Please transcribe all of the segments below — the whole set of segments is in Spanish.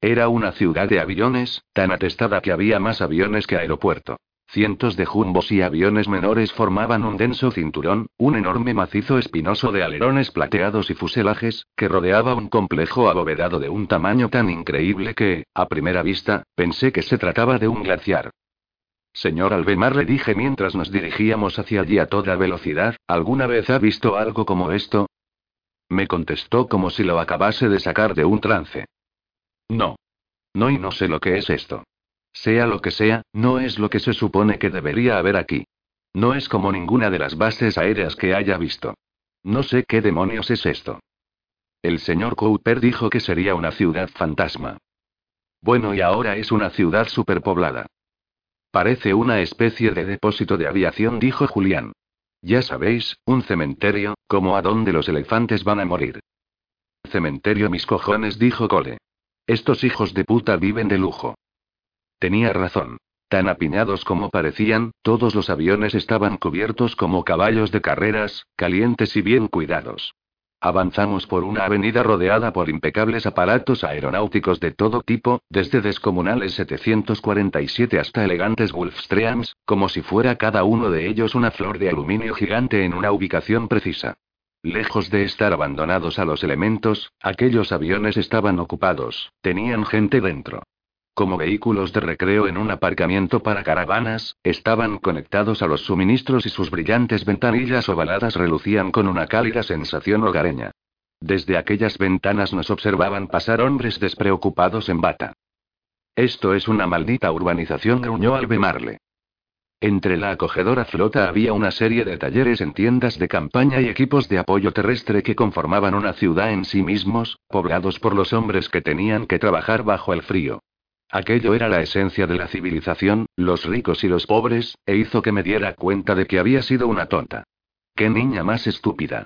Era una ciudad de aviones, tan atestada que había más aviones que aeropuerto. Cientos de jumbos y aviones menores formaban un denso cinturón, un enorme macizo espinoso de alerones plateados y fuselajes, que rodeaba un complejo abovedado de un tamaño tan increíble que, a primera vista, pensé que se trataba de un glaciar. Señor Albemar, le dije mientras nos dirigíamos hacia allí a toda velocidad, ¿alguna vez ha visto algo como esto? Me contestó como si lo acabase de sacar de un trance. No. No y no sé lo que es esto. Sea lo que sea, no es lo que se supone que debería haber aquí. No es como ninguna de las bases aéreas que haya visto. No sé qué demonios es esto. El señor Cooper dijo que sería una ciudad fantasma. Bueno, y ahora es una ciudad superpoblada. Parece una especie de depósito de aviación, dijo Julián. Ya sabéis, un cementerio, como a donde los elefantes van a morir. Cementerio mis cojones, dijo Cole. Estos hijos de puta viven de lujo. Tenía razón. Tan apiñados como parecían, todos los aviones estaban cubiertos como caballos de carreras, calientes y bien cuidados. Avanzamos por una avenida rodeada por impecables aparatos aeronáuticos de todo tipo, desde descomunales 747 hasta elegantes Gulfstreams, como si fuera cada uno de ellos una flor de aluminio gigante en una ubicación precisa. Lejos de estar abandonados a los elementos, aquellos aviones estaban ocupados, tenían gente dentro. Como vehículos de recreo en un aparcamiento para caravanas, estaban conectados a los suministros y sus brillantes ventanillas ovaladas relucían con una cálida sensación hogareña. Desde aquellas ventanas nos observaban pasar hombres despreocupados en bata. Esto es una maldita urbanización, gruñó Albemarle. Entre la acogedora flota había una serie de talleres en tiendas de campaña y equipos de apoyo terrestre que conformaban una ciudad en sí mismos, poblados por los hombres que tenían que trabajar bajo el frío. Aquello era la esencia de la civilización, los ricos y los pobres, e hizo que me diera cuenta de que había sido una tonta. ¡Qué niña más estúpida!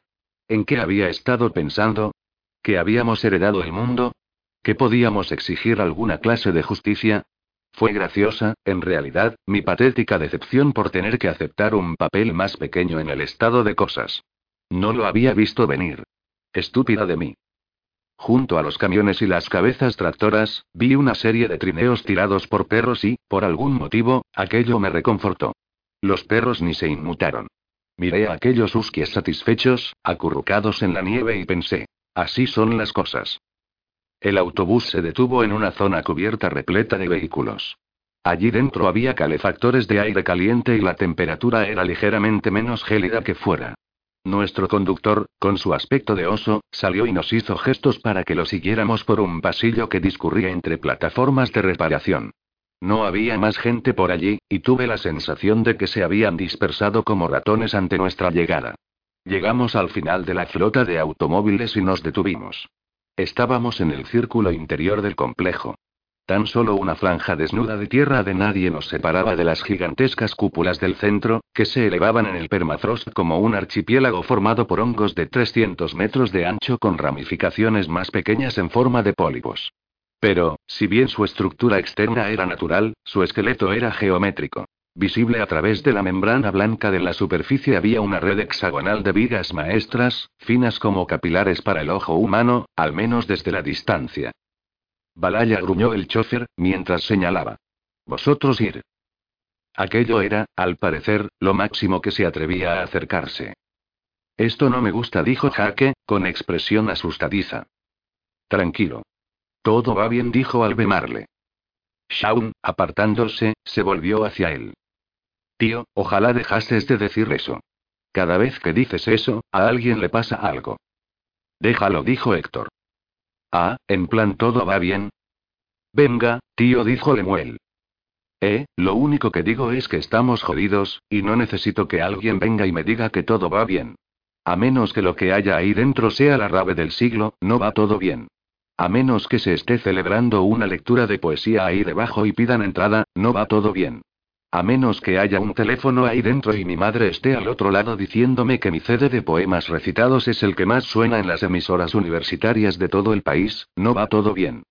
¿En qué había estado pensando? ¿Que habíamos heredado el mundo? ¿Que podíamos exigir alguna clase de justicia? Fue graciosa, en realidad, mi patética decepción por tener que aceptar un papel más pequeño en el estado de cosas. No lo había visto venir. Estúpida de mí. Junto a los camiones y las cabezas tractoras, vi una serie de trineos tirados por perros y, por algún motivo, aquello me reconfortó. Los perros ni se inmutaron. Miré a aquellos huskies satisfechos, acurrucados en la nieve y pensé, así son las cosas. El autobús se detuvo en una zona cubierta repleta de vehículos. Allí dentro había calefactores de aire caliente y la temperatura era ligeramente menos gélida que fuera. Nuestro conductor, con su aspecto de oso, salió y nos hizo gestos para que lo siguiéramos por un pasillo que discurría entre plataformas de reparación. No había más gente por allí, y tuve la sensación de que se habían dispersado como ratones ante nuestra llegada. Llegamos al final de la flota de automóviles y nos detuvimos. Estábamos en el círculo interior del complejo. Tan solo una franja desnuda de tierra de nadie nos separaba de las gigantescas cúpulas del centro, que se elevaban en el permafrost como un archipiélago formado por hongos de 300 metros de ancho con ramificaciones más pequeñas en forma de pólipos. Pero, si bien su estructura externa era natural, su esqueleto era geométrico. Visible a través de la membrana blanca de la superficie había una red hexagonal de vigas maestras, finas como capilares para el ojo humano, al menos desde la distancia. Balaya gruñó el chofer, mientras señalaba. Vosotros ir. Aquello era, al parecer, lo máximo que se atrevía a acercarse. Esto no me gusta, dijo Jaque, con expresión asustadiza. Tranquilo. Todo va bien, dijo Albemarle. Shaun, apartándose, se volvió hacia él. Tío, ojalá dejases de decir eso. Cada vez que dices eso, a alguien le pasa algo. Déjalo, dijo Héctor. Ah, en plan todo va bien. Venga, tío, dijo Lemuel. Eh, lo único que digo es que estamos jodidos, y no necesito que alguien venga y me diga que todo va bien. A menos que lo que haya ahí dentro sea la rave del siglo, no va todo bien. A menos que se esté celebrando una lectura de poesía ahí debajo y pidan entrada, no va todo bien. A menos que haya un teléfono ahí dentro y mi madre esté al otro lado diciéndome que mi CD de poemas recitados es el que más suena en las emisoras universitarias de todo el país, no va todo bien.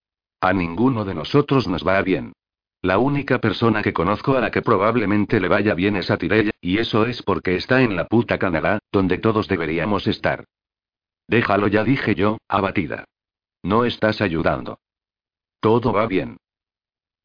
A ninguno de nosotros nos va bien. La única persona que conozco a la que probablemente le vaya bien es a Tirella, y eso es porque está en la puta Canadá, donde todos deberíamos estar. Déjalo ya, dije yo, abatida. No estás ayudando. Todo va bien.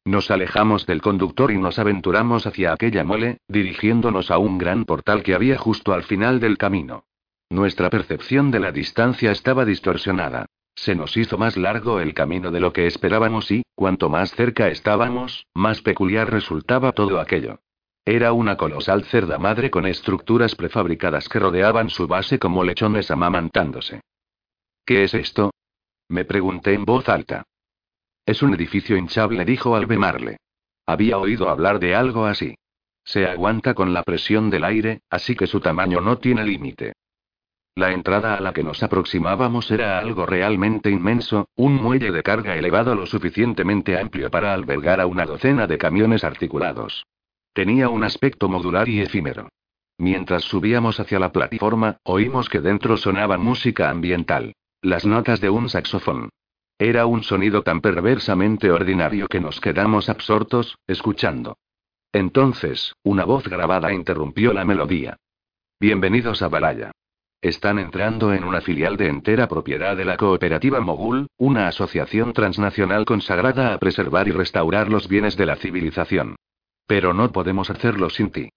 Nos alejamos del conductor y nos aventuramos hacia aquella mole, dirigiéndonos a un gran portal que había justo al final del camino. Nuestra percepción de la distancia estaba distorsionada. Se nos hizo más largo el camino de lo que esperábamos y, cuanto más cerca estábamos, más peculiar resultaba todo aquello. Era una colosal cerda madre con estructuras prefabricadas que rodeaban su base como lechones amamantándose. ¿Qué es esto? Me pregunté en voz alta. Es un edificio hinchable, dijo Albemarle. Había oído hablar de algo así. Se aguanta con la presión del aire, así que su tamaño no tiene límite. La entrada a la que nos aproximábamos era algo realmente inmenso, un muelle de carga elevado lo suficientemente amplio para albergar a una docena de camiones articulados. Tenía un aspecto modular y efímero. Mientras subíamos hacia la plataforma, oímos que dentro sonaba música ambiental. Las notas de un saxofón. Era un sonido tan perversamente ordinario que nos quedamos absortos, escuchando. Entonces, una voz grabada interrumpió la melodía. Bienvenidos a Balaya. Están entrando en una filial de entera propiedad de la cooperativa Mogul, una asociación transnacional consagrada a preservar y restaurar los bienes de la civilización. Pero no podemos hacerlo sin ti.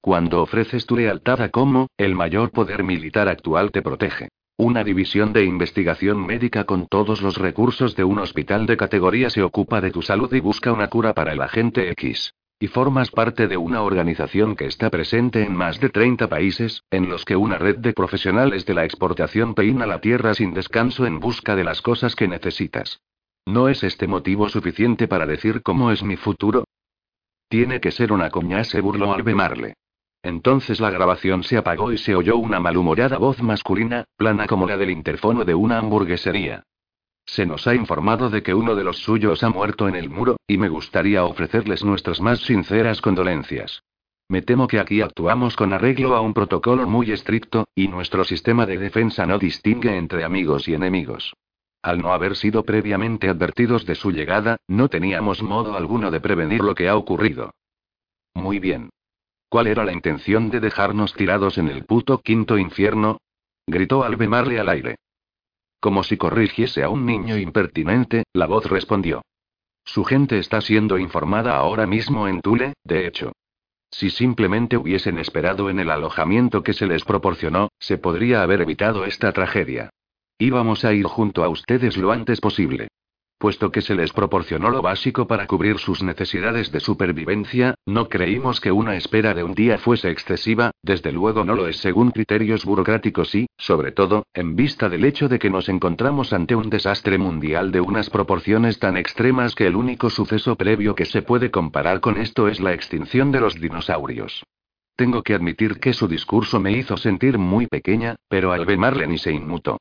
Cuando ofreces tu lealtad a como, el mayor poder militar actual te protege. Una división de investigación médica con todos los recursos de un hospital de categoría se ocupa de tu salud y busca una cura para el agente X. Y formas parte de una organización que está presente en más de 30 países, en los que una red de profesionales de la exportación peina la tierra sin descanso en busca de las cosas que necesitas. ¿No es este motivo suficiente para decir cómo es mi futuro? Tiene que ser una coña, se burló Albemarle. Entonces la grabación se apagó y se oyó una malhumorada voz masculina, plana como la del interfono de una hamburguesería. Se nos ha informado de que uno de los suyos ha muerto en el muro, y me gustaría ofrecerles nuestras más sinceras condolencias. Me temo que aquí actuamos con arreglo a un protocolo muy estricto, y nuestro sistema de defensa no distingue entre amigos y enemigos. Al no haber sido previamente advertidos de su llegada, no teníamos modo alguno de prevenir lo que ha ocurrido. Muy bien. ¿Cuál era la intención de dejarnos tirados en el puto quinto infierno? gritó Albemarle al aire. Como si corrigiese a un niño impertinente, la voz respondió. Su gente está siendo informada ahora mismo en Tule, de hecho. Si simplemente hubiesen esperado en el alojamiento que se les proporcionó, se podría haber evitado esta tragedia. Íbamos a ir junto a ustedes lo antes posible. Puesto que se les proporcionó lo básico para cubrir sus necesidades de supervivencia, no creímos que una espera de un día fuese excesiva, desde luego no lo es según criterios burocráticos y, sobre todo, en vista del hecho de que nos encontramos ante un desastre mundial de unas proporciones tan extremas que el único suceso previo que se puede comparar con esto es la extinción de los dinosaurios. Tengo que admitir que su discurso me hizo sentir muy pequeña, pero al ver Marlene se inmutó.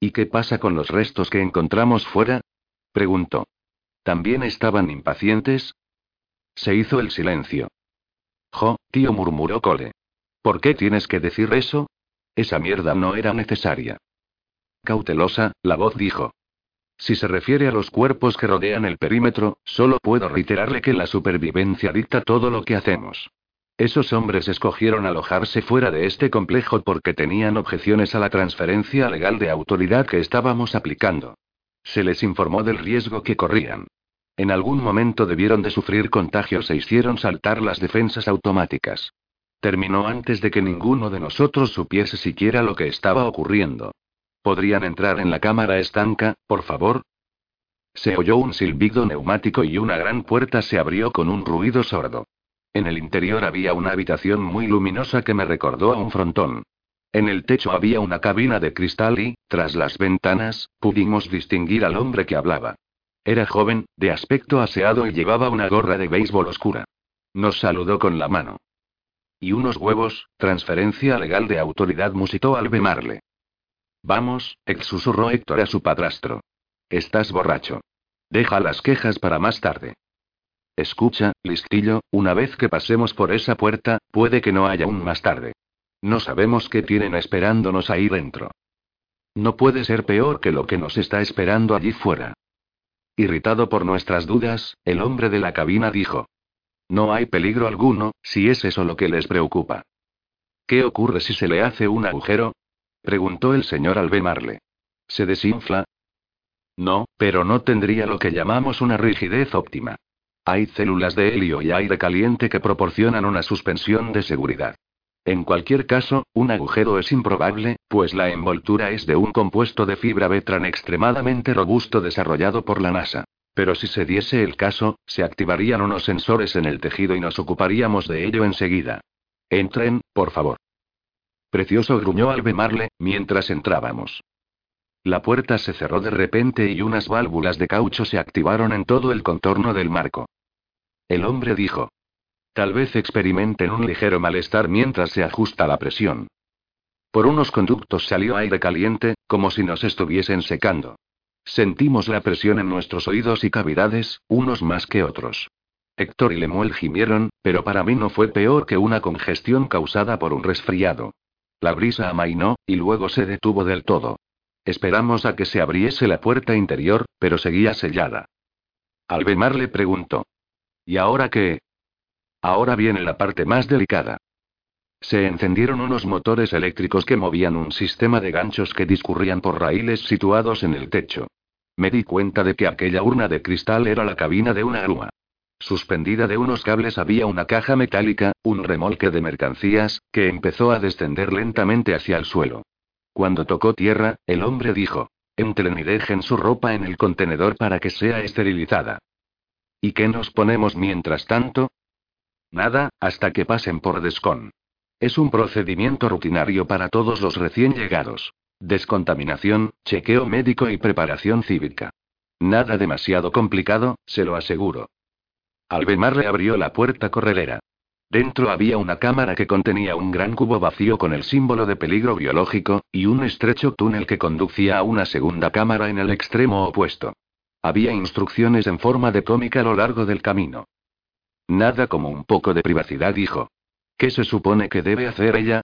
¿Y qué pasa con los restos que encontramos fuera? Preguntó. ¿También estaban impacientes? Se hizo el silencio. Jo, tío, murmuró Cole. ¿Por qué tienes que decir eso? Esa mierda no era necesaria. Cautelosa, la voz dijo. Si se refiere a los cuerpos que rodean el perímetro, solo puedo reiterarle que la supervivencia dicta todo lo que hacemos. Esos hombres escogieron alojarse fuera de este complejo porque tenían objeciones a la transferencia legal de autoridad que estábamos aplicando. Se les informó del riesgo que corrían. En algún momento debieron de sufrir contagios e hicieron saltar las defensas automáticas. Terminó antes de que ninguno de nosotros supiese siquiera lo que estaba ocurriendo. ¿Podrían entrar en la cámara estanca, por favor? Se oyó un silbido neumático y una gran puerta se abrió con un ruido sordo. En el interior había una habitación muy luminosa que me recordó a un frontón. En el techo había una cabina de cristal y, tras las ventanas, pudimos distinguir al hombre que hablaba. Era joven, de aspecto aseado y llevaba una gorra de béisbol oscura. Nos saludó con la mano. Y unos huevos, transferencia legal de autoridad musitó al bemarle. Vamos, susurró Héctor a su padrastro. Estás borracho. Deja las quejas para más tarde. Escucha, listillo, una vez que pasemos por esa puerta, puede que no haya un más tarde. No sabemos qué tienen esperándonos ahí dentro. No puede ser peor que lo que nos está esperando allí fuera. Irritado por nuestras dudas, el hombre de la cabina dijo. No hay peligro alguno, si es eso lo que les preocupa. ¿Qué ocurre si se le hace un agujero? preguntó el señor Albemarle. ¿Se desinfla? No, pero no tendría lo que llamamos una rigidez óptima. Hay células de helio y aire caliente que proporcionan una suspensión de seguridad. En cualquier caso, un agujero es improbable, pues la envoltura es de un compuesto de fibra Betran extremadamente robusto desarrollado por la NASA. Pero si se diese el caso, se activarían unos sensores en el tejido y nos ocuparíamos de ello enseguida. Entren, por favor. Precioso gruñó Albemarle, mientras entrábamos. La puerta se cerró de repente y unas válvulas de caucho se activaron en todo el contorno del marco. El hombre dijo. Tal vez experimenten un ligero malestar mientras se ajusta la presión. Por unos conductos salió aire caliente, como si nos estuviesen secando. Sentimos la presión en nuestros oídos y cavidades, unos más que otros. Héctor y Lemuel gimieron, pero para mí no fue peor que una congestión causada por un resfriado. La brisa amainó, y luego se detuvo del todo. Esperamos a que se abriese la puerta interior, pero seguía sellada. Albemar le preguntó. ¿Y ahora qué? Ahora viene la parte más delicada. Se encendieron unos motores eléctricos que movían un sistema de ganchos que discurrían por raíles situados en el techo. Me di cuenta de que aquella urna de cristal era la cabina de una grúa. Suspendida de unos cables había una caja metálica, un remolque de mercancías, que empezó a descender lentamente hacia el suelo. Cuando tocó tierra, el hombre dijo: Entren y dejen su ropa en el contenedor para que sea esterilizada. ¿Y qué nos ponemos mientras tanto? Nada, hasta que pasen por Descon. Es un procedimiento rutinario para todos los recién llegados. Descontaminación, chequeo médico y preparación cívica. Nada demasiado complicado, se lo aseguro. Albemarle abrió la puerta corredera. Dentro había una cámara que contenía un gran cubo vacío con el símbolo de peligro biológico, y un estrecho túnel que conducía a una segunda cámara en el extremo opuesto. Había instrucciones en forma de cómica a lo largo del camino. Nada como un poco de privacidad, dijo. ¿Qué se supone que debe hacer ella?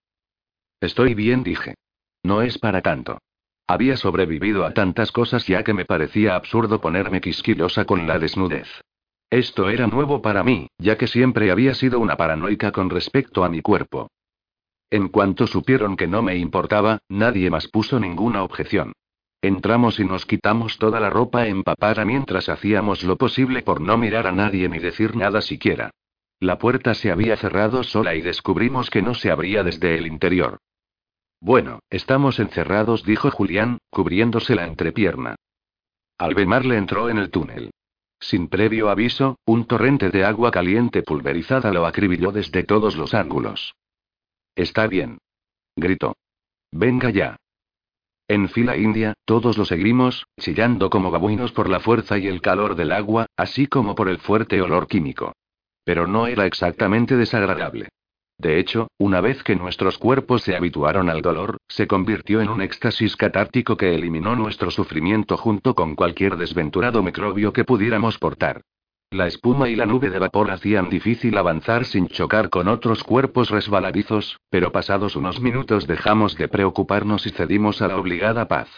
Estoy bien, dije. No es para tanto. Había sobrevivido a tantas cosas ya que me parecía absurdo ponerme quisquillosa con la desnudez. Esto era nuevo para mí, ya que siempre había sido una paranoica con respecto a mi cuerpo. En cuanto supieron que no me importaba, nadie más puso ninguna objeción. Entramos y nos quitamos toda la ropa empapada mientras hacíamos lo posible por no mirar a nadie ni decir nada siquiera. La puerta se había cerrado sola y descubrimos que no se abría desde el interior. Bueno, estamos encerrados, dijo Julián, cubriéndose la entrepierna. Albemar le entró en el túnel. Sin previo aviso, un torrente de agua caliente pulverizada lo acribilló desde todos los ángulos. Está bien. Gritó. Venga ya. En fila india, todos lo seguimos, chillando como babuinos por la fuerza y el calor del agua, así como por el fuerte olor químico. Pero no era exactamente desagradable. De hecho, una vez que nuestros cuerpos se habituaron al dolor, se convirtió en un éxtasis catártico que eliminó nuestro sufrimiento junto con cualquier desventurado microbio que pudiéramos portar. La espuma y la nube de vapor hacían difícil avanzar sin chocar con otros cuerpos resbaladizos, pero pasados unos minutos dejamos de preocuparnos y cedimos a la obligada paz.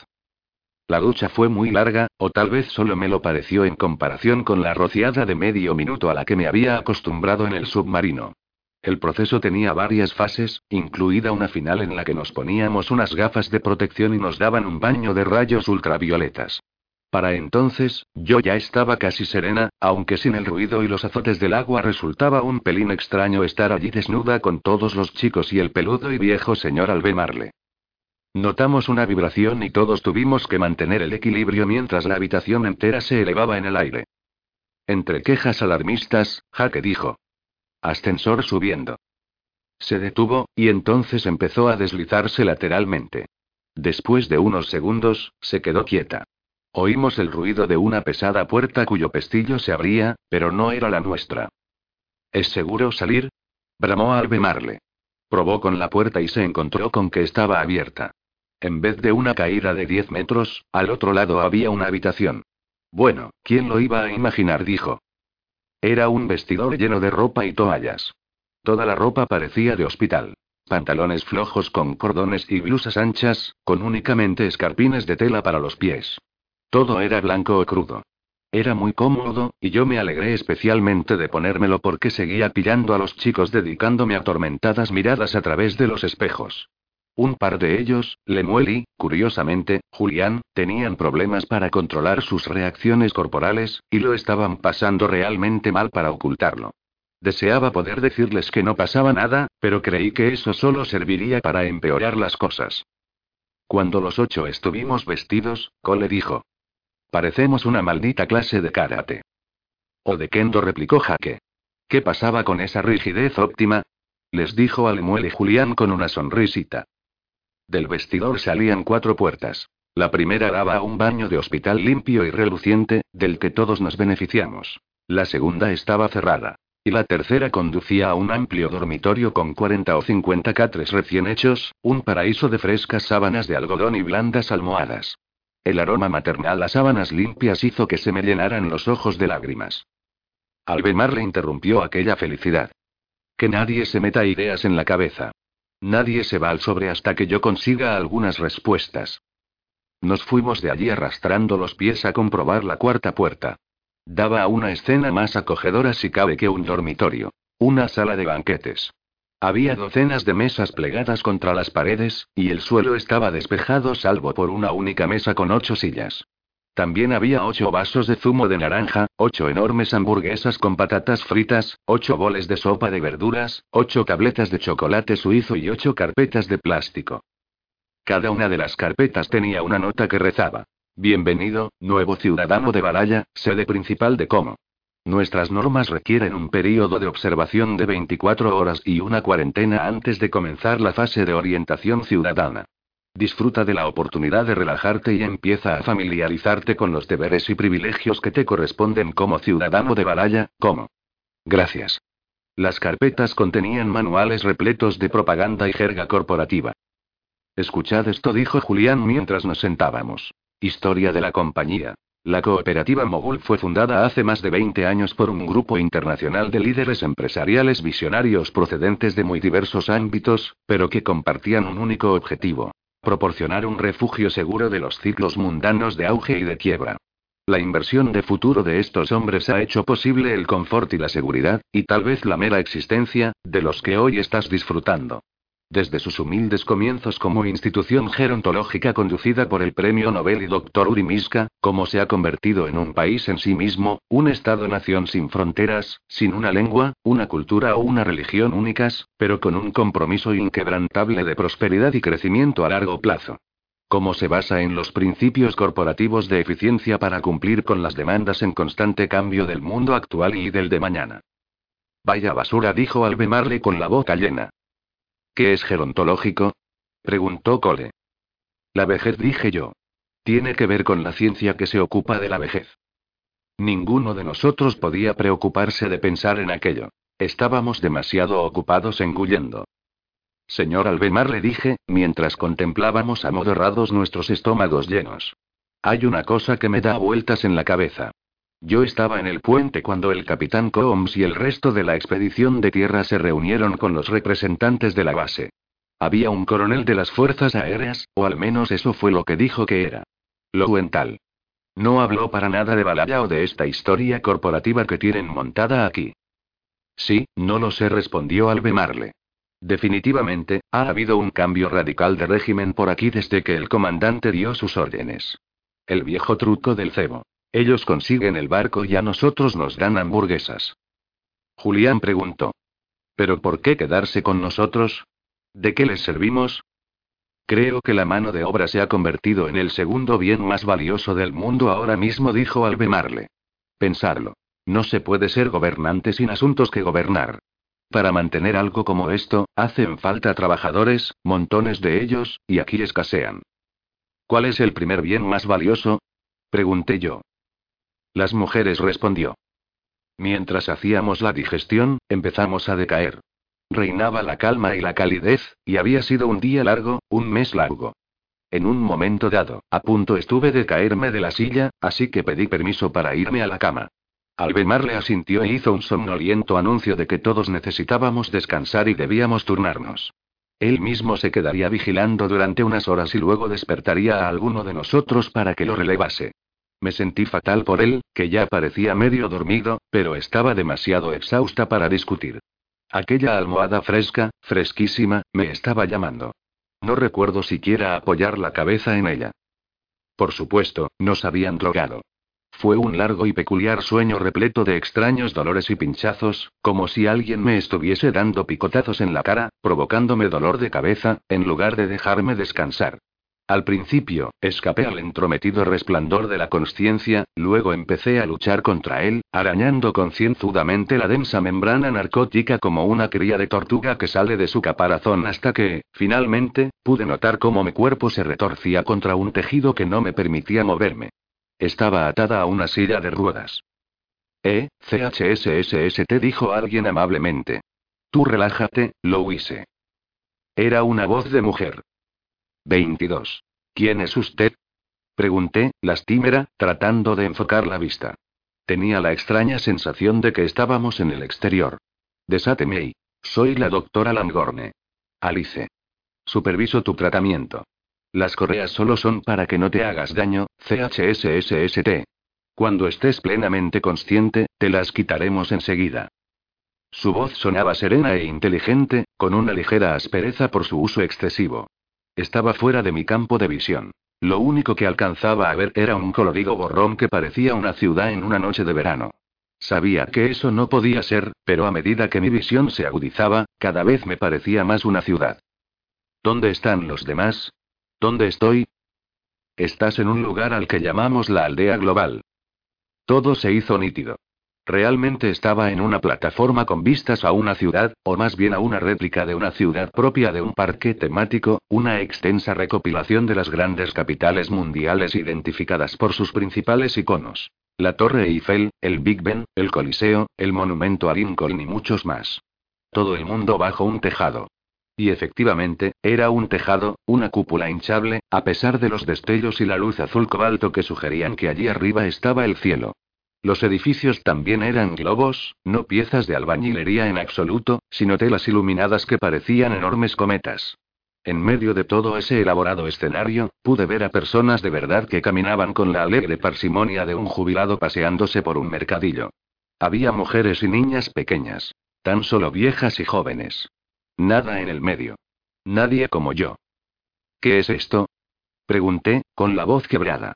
La ducha fue muy larga, o tal vez solo me lo pareció en comparación con la rociada de medio minuto a la que me había acostumbrado en el submarino. El proceso tenía varias fases, incluida una final en la que nos poníamos unas gafas de protección y nos daban un baño de rayos ultravioletas. Para entonces, yo ya estaba casi serena, aunque sin el ruido y los azotes del agua resultaba un pelín extraño estar allí desnuda con todos los chicos y el peludo y viejo señor Albemarle. Notamos una vibración y todos tuvimos que mantener el equilibrio mientras la habitación entera se elevaba en el aire. Entre quejas alarmistas, Jaque dijo. Ascensor subiendo. Se detuvo, y entonces empezó a deslizarse lateralmente. Después de unos segundos, se quedó quieta. Oímos el ruido de una pesada puerta cuyo pestillo se abría, pero no era la nuestra. ¿Es seguro salir? bramó Albemarle. Probó con la puerta y se encontró con que estaba abierta. En vez de una caída de 10 metros, al otro lado había una habitación. Bueno, ¿quién lo iba a imaginar? dijo. Era un vestidor lleno de ropa y toallas. Toda la ropa parecía de hospital. Pantalones flojos con cordones y blusas anchas, con únicamente escarpines de tela para los pies. Todo era blanco o crudo. Era muy cómodo, y yo me alegré especialmente de ponérmelo porque seguía pillando a los chicos dedicándome atormentadas miradas a través de los espejos. Un par de ellos, Lemuel y, curiosamente, Julián, tenían problemas para controlar sus reacciones corporales, y lo estaban pasando realmente mal para ocultarlo. Deseaba poder decirles que no pasaba nada, pero creí que eso solo serviría para empeorar las cosas. Cuando los ocho estuvimos vestidos, Cole dijo. Parecemos una maldita clase de karate. O de kendo replicó Jaque. ¿Qué pasaba con esa rigidez óptima? Les dijo a Lemuel y Julián con una sonrisita. Del vestidor salían cuatro puertas. La primera daba a un baño de hospital limpio y reluciente, del que todos nos beneficiamos. La segunda estaba cerrada. Y la tercera conducía a un amplio dormitorio con 40 o 50 catres recién hechos, un paraíso de frescas sábanas de algodón y blandas almohadas. El aroma maternal a sábanas limpias hizo que se me llenaran los ojos de lágrimas. Albemar le interrumpió aquella felicidad. Que nadie se meta ideas en la cabeza. Nadie se va al sobre hasta que yo consiga algunas respuestas. Nos fuimos de allí arrastrando los pies a comprobar la cuarta puerta. Daba a una escena más acogedora si cabe que un dormitorio. Una sala de banquetes. Había docenas de mesas plegadas contra las paredes, y el suelo estaba despejado salvo por una única mesa con ocho sillas. También había ocho vasos de zumo de naranja, ocho enormes hamburguesas con patatas fritas, ocho boles de sopa de verduras, ocho tabletas de chocolate suizo y ocho carpetas de plástico. Cada una de las carpetas tenía una nota que rezaba. Bienvenido, nuevo ciudadano de Baraya, sede principal de Como. Nuestras normas requieren un periodo de observación de 24 horas y una cuarentena antes de comenzar la fase de orientación ciudadana. Disfruta de la oportunidad de relajarte y empieza a familiarizarte con los deberes y privilegios que te corresponden como ciudadano de Baraya, como. Gracias. Las carpetas contenían manuales repletos de propaganda y jerga corporativa. Escuchad esto, dijo Julián mientras nos sentábamos. Historia de la compañía. La cooperativa Mogul fue fundada hace más de 20 años por un grupo internacional de líderes empresariales visionarios procedentes de muy diversos ámbitos, pero que compartían un único objetivo, proporcionar un refugio seguro de los ciclos mundanos de auge y de quiebra. La inversión de futuro de estos hombres ha hecho posible el confort y la seguridad, y tal vez la mera existencia, de los que hoy estás disfrutando. Desde sus humildes comienzos como institución gerontológica conducida por el premio Nobel y Dr. Uri Miska, como se ha convertido en un país en sí mismo, un Estado-nación sin fronteras, sin una lengua, una cultura o una religión únicas, pero con un compromiso inquebrantable de prosperidad y crecimiento a largo plazo. Cómo se basa en los principios corporativos de eficiencia para cumplir con las demandas en constante cambio del mundo actual y del de mañana. Vaya basura, dijo Albemarle con la boca llena. ¿Qué es gerontológico? preguntó Cole. La vejez, dije yo. Tiene que ver con la ciencia que se ocupa de la vejez. Ninguno de nosotros podía preocuparse de pensar en aquello. Estábamos demasiado ocupados engullendo. Señor Albemar, le dije, mientras contemplábamos amodorrados nuestros estómagos llenos. Hay una cosa que me da vueltas en la cabeza. Yo estaba en el puente cuando el capitán Combs y el resto de la expedición de tierra se reunieron con los representantes de la base. Había un coronel de las fuerzas aéreas, o al menos eso fue lo que dijo que era. Lowenthal. No habló para nada de Balaya o de esta historia corporativa que tienen montada aquí. Sí, no lo sé, respondió Albemarle. Definitivamente, ha habido un cambio radical de régimen por aquí desde que el comandante dio sus órdenes. El viejo truco del cebo. Ellos consiguen el barco y a nosotros nos dan hamburguesas. Julián preguntó. ¿Pero por qué quedarse con nosotros? ¿De qué les servimos? Creo que la mano de obra se ha convertido en el segundo bien más valioso del mundo ahora mismo, dijo Albemarle. Pensarlo. No se puede ser gobernante sin asuntos que gobernar. Para mantener algo como esto, hacen falta trabajadores, montones de ellos, y aquí escasean. ¿Cuál es el primer bien más valioso? Pregunté yo. Las mujeres respondió. Mientras hacíamos la digestión, empezamos a decaer. Reinaba la calma y la calidez, y había sido un día largo, un mes largo. En un momento dado, a punto estuve de caerme de la silla, así que pedí permiso para irme a la cama. Albemarle le asintió e hizo un somnoliento anuncio de que todos necesitábamos descansar y debíamos turnarnos. Él mismo se quedaría vigilando durante unas horas y luego despertaría a alguno de nosotros para que lo relevase. Me sentí fatal por él, que ya parecía medio dormido, pero estaba demasiado exhausta para discutir. Aquella almohada fresca, fresquísima, me estaba llamando. No recuerdo siquiera apoyar la cabeza en ella. Por supuesto, nos habían drogado. Fue un largo y peculiar sueño repleto de extraños dolores y pinchazos, como si alguien me estuviese dando picotazos en la cara, provocándome dolor de cabeza, en lugar de dejarme descansar. Al principio, escapé al entrometido resplandor de la consciencia, luego empecé a luchar contra él, arañando concienzudamente la densa membrana narcótica como una cría de tortuga que sale de su caparazón hasta que, finalmente, pude notar cómo mi cuerpo se retorcía contra un tejido que no me permitía moverme. Estaba atada a una silla de ruedas. Eh, CHSSST dijo alguien amablemente. Tú relájate, Louise. Era una voz de mujer. 22. ¿Quién es usted? Pregunté, lastimera, tratando de enfocar la vista. Tenía la extraña sensación de que estábamos en el exterior. Desáteme Soy la doctora Langorne. Alice. Superviso tu tratamiento. Las correas solo son para que no te hagas daño, CHSSST. Cuando estés plenamente consciente, te las quitaremos enseguida. Su voz sonaba serena e inteligente, con una ligera aspereza por su uso excesivo. Estaba fuera de mi campo de visión. Lo único que alcanzaba a ver era un colorido borrón que parecía una ciudad en una noche de verano. Sabía que eso no podía ser, pero a medida que mi visión se agudizaba, cada vez me parecía más una ciudad. ¿Dónde están los demás? ¿Dónde estoy? Estás en un lugar al que llamamos la aldea global. Todo se hizo nítido. Realmente estaba en una plataforma con vistas a una ciudad, o más bien a una réplica de una ciudad propia de un parque temático, una extensa recopilación de las grandes capitales mundiales identificadas por sus principales iconos. La Torre Eiffel, el Big Ben, el Coliseo, el Monumento a Lincoln y muchos más. Todo el mundo bajo un tejado. Y efectivamente, era un tejado, una cúpula hinchable, a pesar de los destellos y la luz azul cobalto que sugerían que allí arriba estaba el cielo. Los edificios también eran globos, no piezas de albañilería en absoluto, sino telas iluminadas que parecían enormes cometas. En medio de todo ese elaborado escenario, pude ver a personas de verdad que caminaban con la alegre parsimonia de un jubilado paseándose por un mercadillo. Había mujeres y niñas pequeñas. Tan solo viejas y jóvenes. Nada en el medio. Nadie como yo. ¿Qué es esto? Pregunté, con la voz quebrada.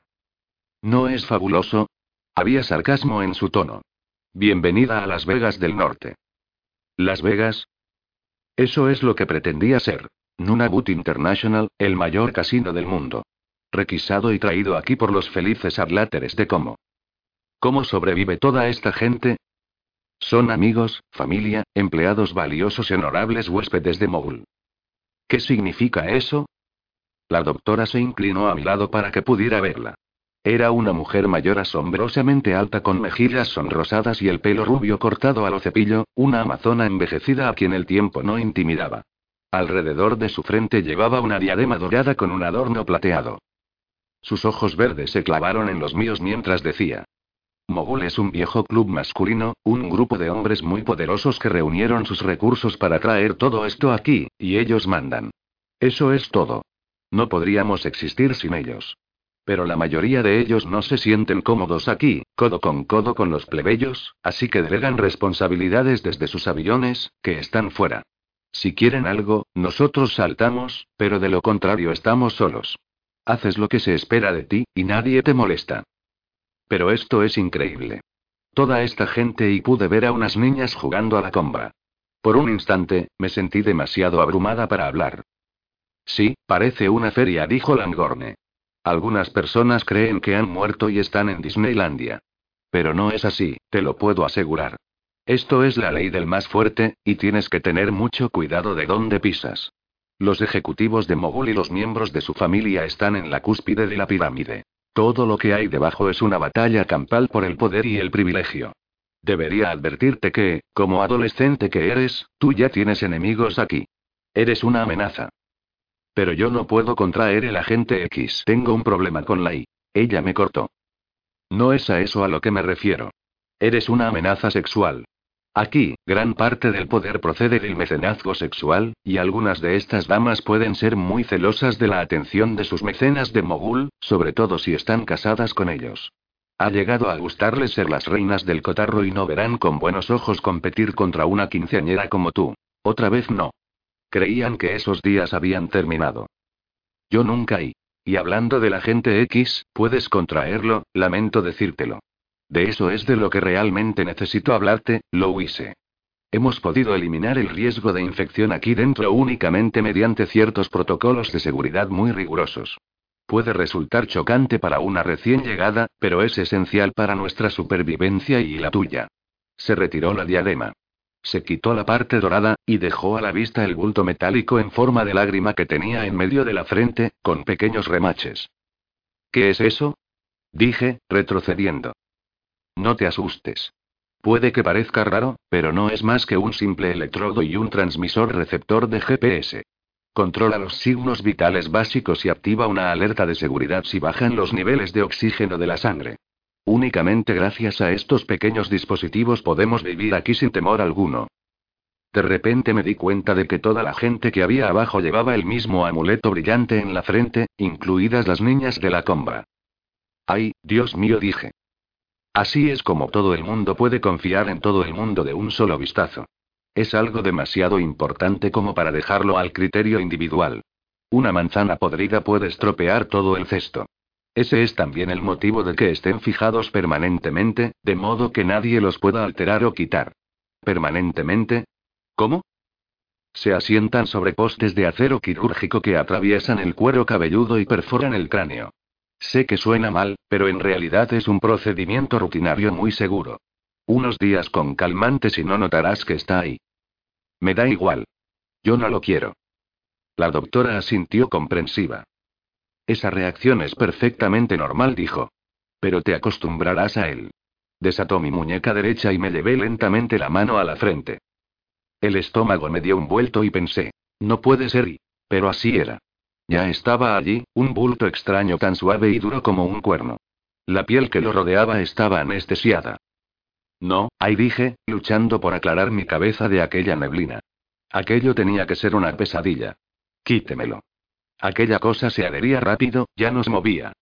¿No es fabuloso? Había sarcasmo en su tono. Bienvenida a Las Vegas del Norte. ¿Las Vegas? Eso es lo que pretendía ser. Nunavut International, el mayor casino del mundo. Requisado y traído aquí por los felices arláteres de Como. ¿Cómo sobrevive toda esta gente? Son amigos, familia, empleados valiosos y honorables huéspedes de Mogul. ¿Qué significa eso? La doctora se inclinó a mi lado para que pudiera verla. Era una mujer mayor asombrosamente alta con mejillas sonrosadas y el pelo rubio cortado a lo cepillo, una amazona envejecida a quien el tiempo no intimidaba. Alrededor de su frente llevaba una diadema dorada con un adorno plateado. Sus ojos verdes se clavaron en los míos mientras decía. Mogul es un viejo club masculino, un grupo de hombres muy poderosos que reunieron sus recursos para traer todo esto aquí, y ellos mandan. Eso es todo. No podríamos existir sin ellos. Pero la mayoría de ellos no se sienten cómodos aquí, codo con codo con los plebeyos, así que delegan responsabilidades desde sus aviones, que están fuera. Si quieren algo, nosotros saltamos, pero de lo contrario estamos solos. Haces lo que se espera de ti, y nadie te molesta. Pero esto es increíble. Toda esta gente y pude ver a unas niñas jugando a la comba. Por un instante, me sentí demasiado abrumada para hablar. Sí, parece una feria, dijo Langorne. Algunas personas creen que han muerto y están en Disneylandia. Pero no es así, te lo puedo asegurar. Esto es la ley del más fuerte, y tienes que tener mucho cuidado de dónde pisas. Los ejecutivos de Mogul y los miembros de su familia están en la cúspide de la pirámide. Todo lo que hay debajo es una batalla campal por el poder y el privilegio. Debería advertirte que, como adolescente que eres, tú ya tienes enemigos aquí. Eres una amenaza. Pero yo no puedo contraer el agente X. Tengo un problema con la I. Ella me cortó. No es a eso a lo que me refiero. Eres una amenaza sexual. Aquí, gran parte del poder procede del mecenazgo sexual, y algunas de estas damas pueden ser muy celosas de la atención de sus mecenas de mogul, sobre todo si están casadas con ellos. Ha llegado a gustarles ser las reinas del cotarro y no verán con buenos ojos competir contra una quinceañera como tú. Otra vez no. Creían que esos días habían terminado. Yo nunca y. Y hablando de la gente X, puedes contraerlo, lamento decírtelo. De eso es de lo que realmente necesito hablarte, Louise. Hemos podido eliminar el riesgo de infección aquí dentro únicamente mediante ciertos protocolos de seguridad muy rigurosos. Puede resultar chocante para una recién llegada, pero es esencial para nuestra supervivencia y la tuya. Se retiró la diadema. Se quitó la parte dorada, y dejó a la vista el bulto metálico en forma de lágrima que tenía en medio de la frente, con pequeños remaches. ¿Qué es eso? Dije, retrocediendo. No te asustes. Puede que parezca raro, pero no es más que un simple electrodo y un transmisor receptor de GPS. Controla los signos vitales básicos y activa una alerta de seguridad si bajan los niveles de oxígeno de la sangre. Únicamente gracias a estos pequeños dispositivos podemos vivir aquí sin temor alguno. De repente me di cuenta de que toda la gente que había abajo llevaba el mismo amuleto brillante en la frente, incluidas las niñas de la comba. Ay, Dios mío, dije. Así es como todo el mundo puede confiar en todo el mundo de un solo vistazo. Es algo demasiado importante como para dejarlo al criterio individual. Una manzana podrida puede estropear todo el cesto. Ese es también el motivo de que estén fijados permanentemente, de modo que nadie los pueda alterar o quitar. ¿Permanentemente? ¿Cómo? Se asientan sobre postes de acero quirúrgico que atraviesan el cuero cabelludo y perforan el cráneo. Sé que suena mal, pero en realidad es un procedimiento rutinario muy seguro. Unos días con calmantes y no notarás que está ahí. Me da igual. Yo no lo quiero. La doctora asintió comprensiva. Esa reacción es perfectamente normal, dijo. Pero te acostumbrarás a él. Desató mi muñeca derecha y me llevé lentamente la mano a la frente. El estómago me dio un vuelto y pensé, no puede ser y... Pero así era. Ya estaba allí, un bulto extraño tan suave y duro como un cuerno. La piel que lo rodeaba estaba anestesiada. No, ahí dije, luchando por aclarar mi cabeza de aquella neblina. Aquello tenía que ser una pesadilla. Quítemelo. Aquella cosa se adhería rápido, ya nos movía.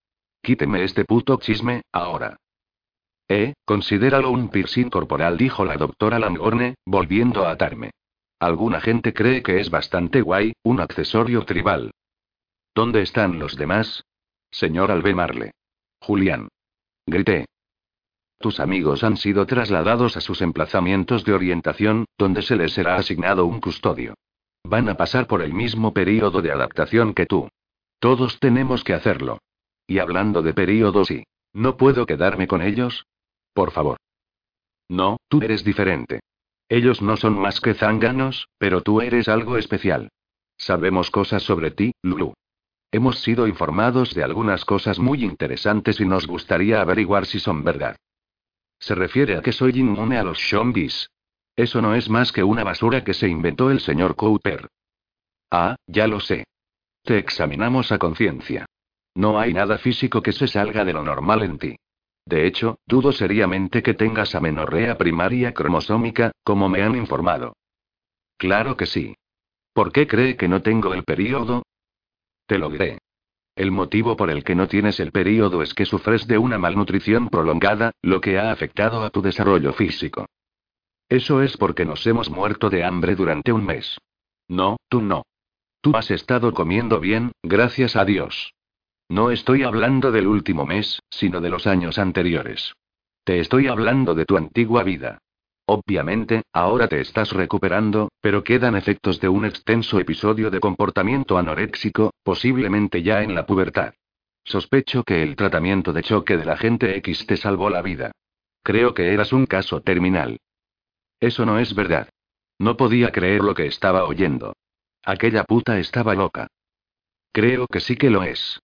Quíteme este puto chisme, ahora. Eh, considéralo un piercing corporal, dijo la doctora Langorne, volviendo a atarme. Alguna gente cree que es bastante guay, un accesorio tribal. ¿Dónde están los demás? Señor Albemarle. Julián. Grité. Tus amigos han sido trasladados a sus emplazamientos de orientación, donde se les será asignado un custodio. Van a pasar por el mismo período de adaptación que tú. Todos tenemos que hacerlo. Y hablando de períodos y... ¿No puedo quedarme con ellos? Por favor. No, tú eres diferente. Ellos no son más que zánganos, pero tú eres algo especial. Sabemos cosas sobre ti, Lulu. Hemos sido informados de algunas cosas muy interesantes y nos gustaría averiguar si son verdad. Se refiere a que soy inmune a los zombies. Eso no es más que una basura que se inventó el señor Cooper. Ah, ya lo sé. Te examinamos a conciencia. No hay nada físico que se salga de lo normal en ti. De hecho, dudo seriamente que tengas amenorrea primaria cromosómica, como me han informado. Claro que sí. ¿Por qué cree que no tengo el periodo? Te lo diré. El motivo por el que no tienes el periodo es que sufres de una malnutrición prolongada, lo que ha afectado a tu desarrollo físico. Eso es porque nos hemos muerto de hambre durante un mes. No, tú no. Tú has estado comiendo bien, gracias a Dios. No estoy hablando del último mes, sino de los años anteriores. Te estoy hablando de tu antigua vida. Obviamente, ahora te estás recuperando, pero quedan efectos de un extenso episodio de comportamiento anoréxico, posiblemente ya en la pubertad. Sospecho que el tratamiento de choque de la gente X te salvó la vida. Creo que eras un caso terminal. Eso no es verdad. No podía creer lo que estaba oyendo. Aquella puta estaba loca. Creo que sí que lo es.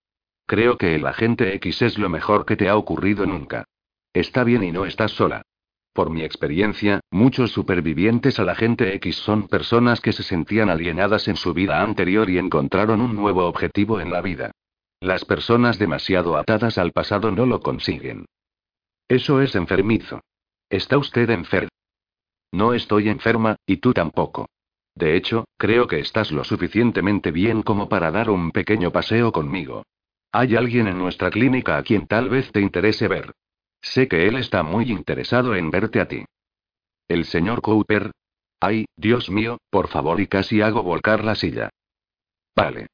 Creo que el agente X es lo mejor que te ha ocurrido nunca. Está bien y no estás sola. Por mi experiencia, muchos supervivientes a la gente X son personas que se sentían alienadas en su vida anterior y encontraron un nuevo objetivo en la vida. Las personas demasiado atadas al pasado no lo consiguen. Eso es enfermizo. ¿Está usted enfermo? No estoy enferma, y tú tampoco. De hecho, creo que estás lo suficientemente bien como para dar un pequeño paseo conmigo. Hay alguien en nuestra clínica a quien tal vez te interese ver. Sé que él está muy interesado en verte a ti. El señor Cooper. Ay, Dios mío, por favor, y casi hago volcar la silla. Vale.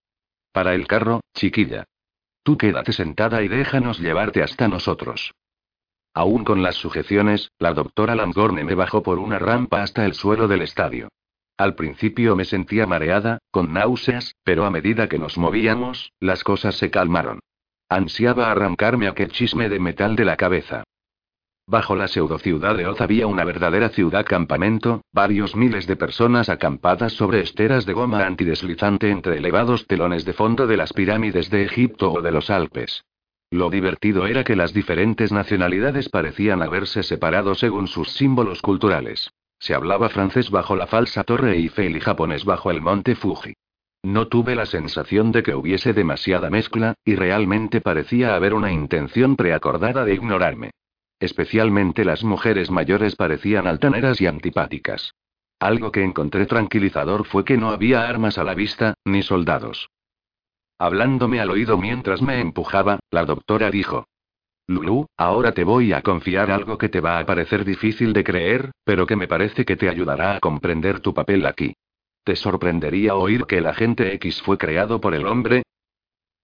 Para el carro, chiquilla. Tú quédate sentada y déjanos llevarte hasta nosotros. Aún con las sujeciones, la doctora Langorne me bajó por una rampa hasta el suelo del estadio. Al principio me sentía mareada, con náuseas, pero a medida que nos movíamos, las cosas se calmaron. Ansiaba arrancarme aquel chisme de metal de la cabeza. Bajo la pseudociudad de Oz había una verdadera ciudad campamento, varios miles de personas acampadas sobre esteras de goma antideslizante entre elevados telones de fondo de las pirámides de Egipto o de los Alpes. Lo divertido era que las diferentes nacionalidades parecían haberse separado según sus símbolos culturales. Se hablaba francés bajo la falsa Torre Eiffel y japonés bajo el monte Fuji. No tuve la sensación de que hubiese demasiada mezcla, y realmente parecía haber una intención preacordada de ignorarme. Especialmente las mujeres mayores parecían altaneras y antipáticas. Algo que encontré tranquilizador fue que no había armas a la vista, ni soldados. Hablándome al oído mientras me empujaba, la doctora dijo. Lulu, ahora te voy a confiar algo que te va a parecer difícil de creer, pero que me parece que te ayudará a comprender tu papel aquí. ¿Te sorprendería oír que el agente X fue creado por el hombre?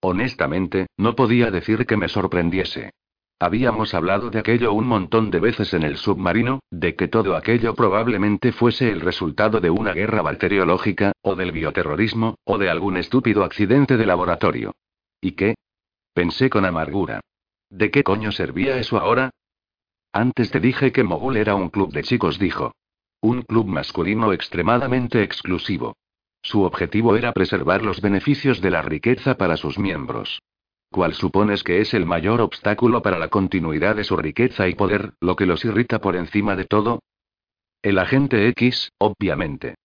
Honestamente, no podía decir que me sorprendiese. Habíamos hablado de aquello un montón de veces en el submarino, de que todo aquello probablemente fuese el resultado de una guerra bacteriológica, o del bioterrorismo, o de algún estúpido accidente de laboratorio. ¿Y qué? Pensé con amargura. ¿De qué coño servía eso ahora? Antes te dije que Mogul era un club de chicos, dijo. Un club masculino extremadamente exclusivo. Su objetivo era preservar los beneficios de la riqueza para sus miembros. ¿Cuál supones que es el mayor obstáculo para la continuidad de su riqueza y poder, lo que los irrita por encima de todo? El agente X, obviamente.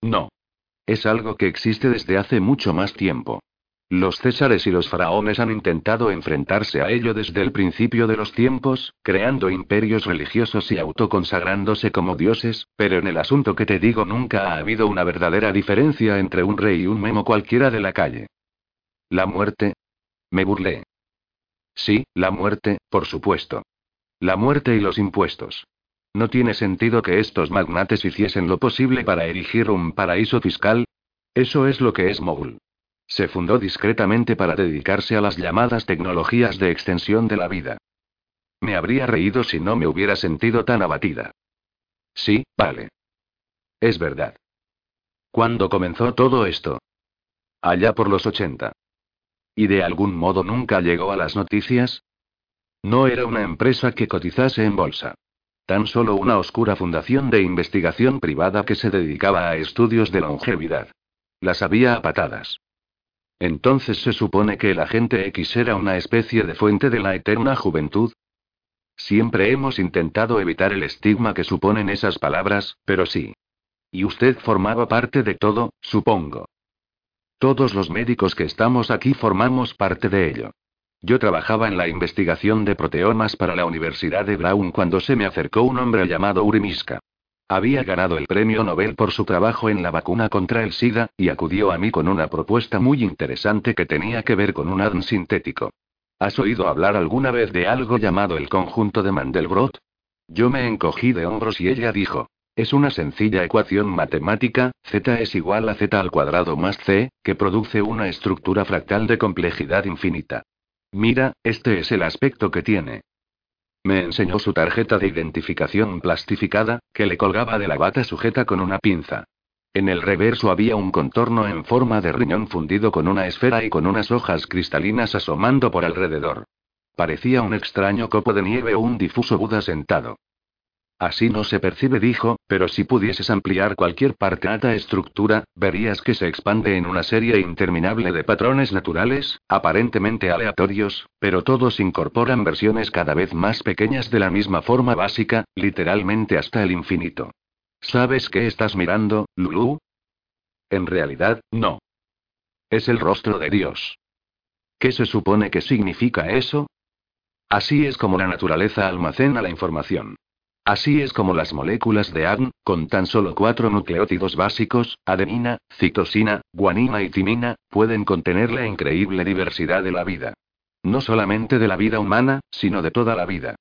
No. Es algo que existe desde hace mucho más tiempo. Los césares y los faraones han intentado enfrentarse a ello desde el principio de los tiempos, creando imperios religiosos y autoconsagrándose como dioses, pero en el asunto que te digo nunca ha habido una verdadera diferencia entre un rey y un memo cualquiera de la calle. ¿La muerte? Me burlé. Sí, la muerte, por supuesto. La muerte y los impuestos. ¿No tiene sentido que estos magnates hiciesen lo posible para erigir un paraíso fiscal? Eso es lo que es Mogul. Se fundó discretamente para dedicarse a las llamadas tecnologías de extensión de la vida. Me habría reído si no me hubiera sentido tan abatida. Sí, vale. Es verdad. ¿Cuándo comenzó todo esto? Allá por los 80. ¿Y de algún modo nunca llegó a las noticias? No era una empresa que cotizase en bolsa. Tan solo una oscura fundación de investigación privada que se dedicaba a estudios de longevidad. Las había a patadas. Entonces se supone que el agente X era una especie de fuente de la eterna juventud. Siempre hemos intentado evitar el estigma que suponen esas palabras, pero sí. Y usted formaba parte de todo, supongo. Todos los médicos que estamos aquí formamos parte de ello. Yo trabajaba en la investigación de proteomas para la Universidad de Brown cuando se me acercó un hombre llamado Urimiska. Había ganado el premio Nobel por su trabajo en la vacuna contra el SIDA, y acudió a mí con una propuesta muy interesante que tenía que ver con un ADN sintético. ¿Has oído hablar alguna vez de algo llamado el conjunto de Mandelbrot? Yo me encogí de hombros y ella dijo. Es una sencilla ecuación matemática, z es igual a z al cuadrado más c, que produce una estructura fractal de complejidad infinita. Mira, este es el aspecto que tiene. Me enseñó su tarjeta de identificación plastificada, que le colgaba de la bata sujeta con una pinza. En el reverso había un contorno en forma de riñón fundido con una esfera y con unas hojas cristalinas asomando por alrededor. Parecía un extraño copo de nieve o un difuso Buda sentado. Así no se percibe, dijo, pero si pudieses ampliar cualquier parcata estructura, verías que se expande en una serie interminable de patrones naturales, aparentemente aleatorios, pero todos incorporan versiones cada vez más pequeñas de la misma forma básica, literalmente hasta el infinito. ¿Sabes qué estás mirando, Lulu? En realidad, no. Es el rostro de Dios. ¿Qué se supone que significa eso? Así es como la naturaleza almacena la información. Así es como las moléculas de ADN, con tan solo cuatro nucleótidos básicos, adenina, citosina, guanina y timina, pueden contener la increíble diversidad de la vida. No solamente de la vida humana, sino de toda la vida.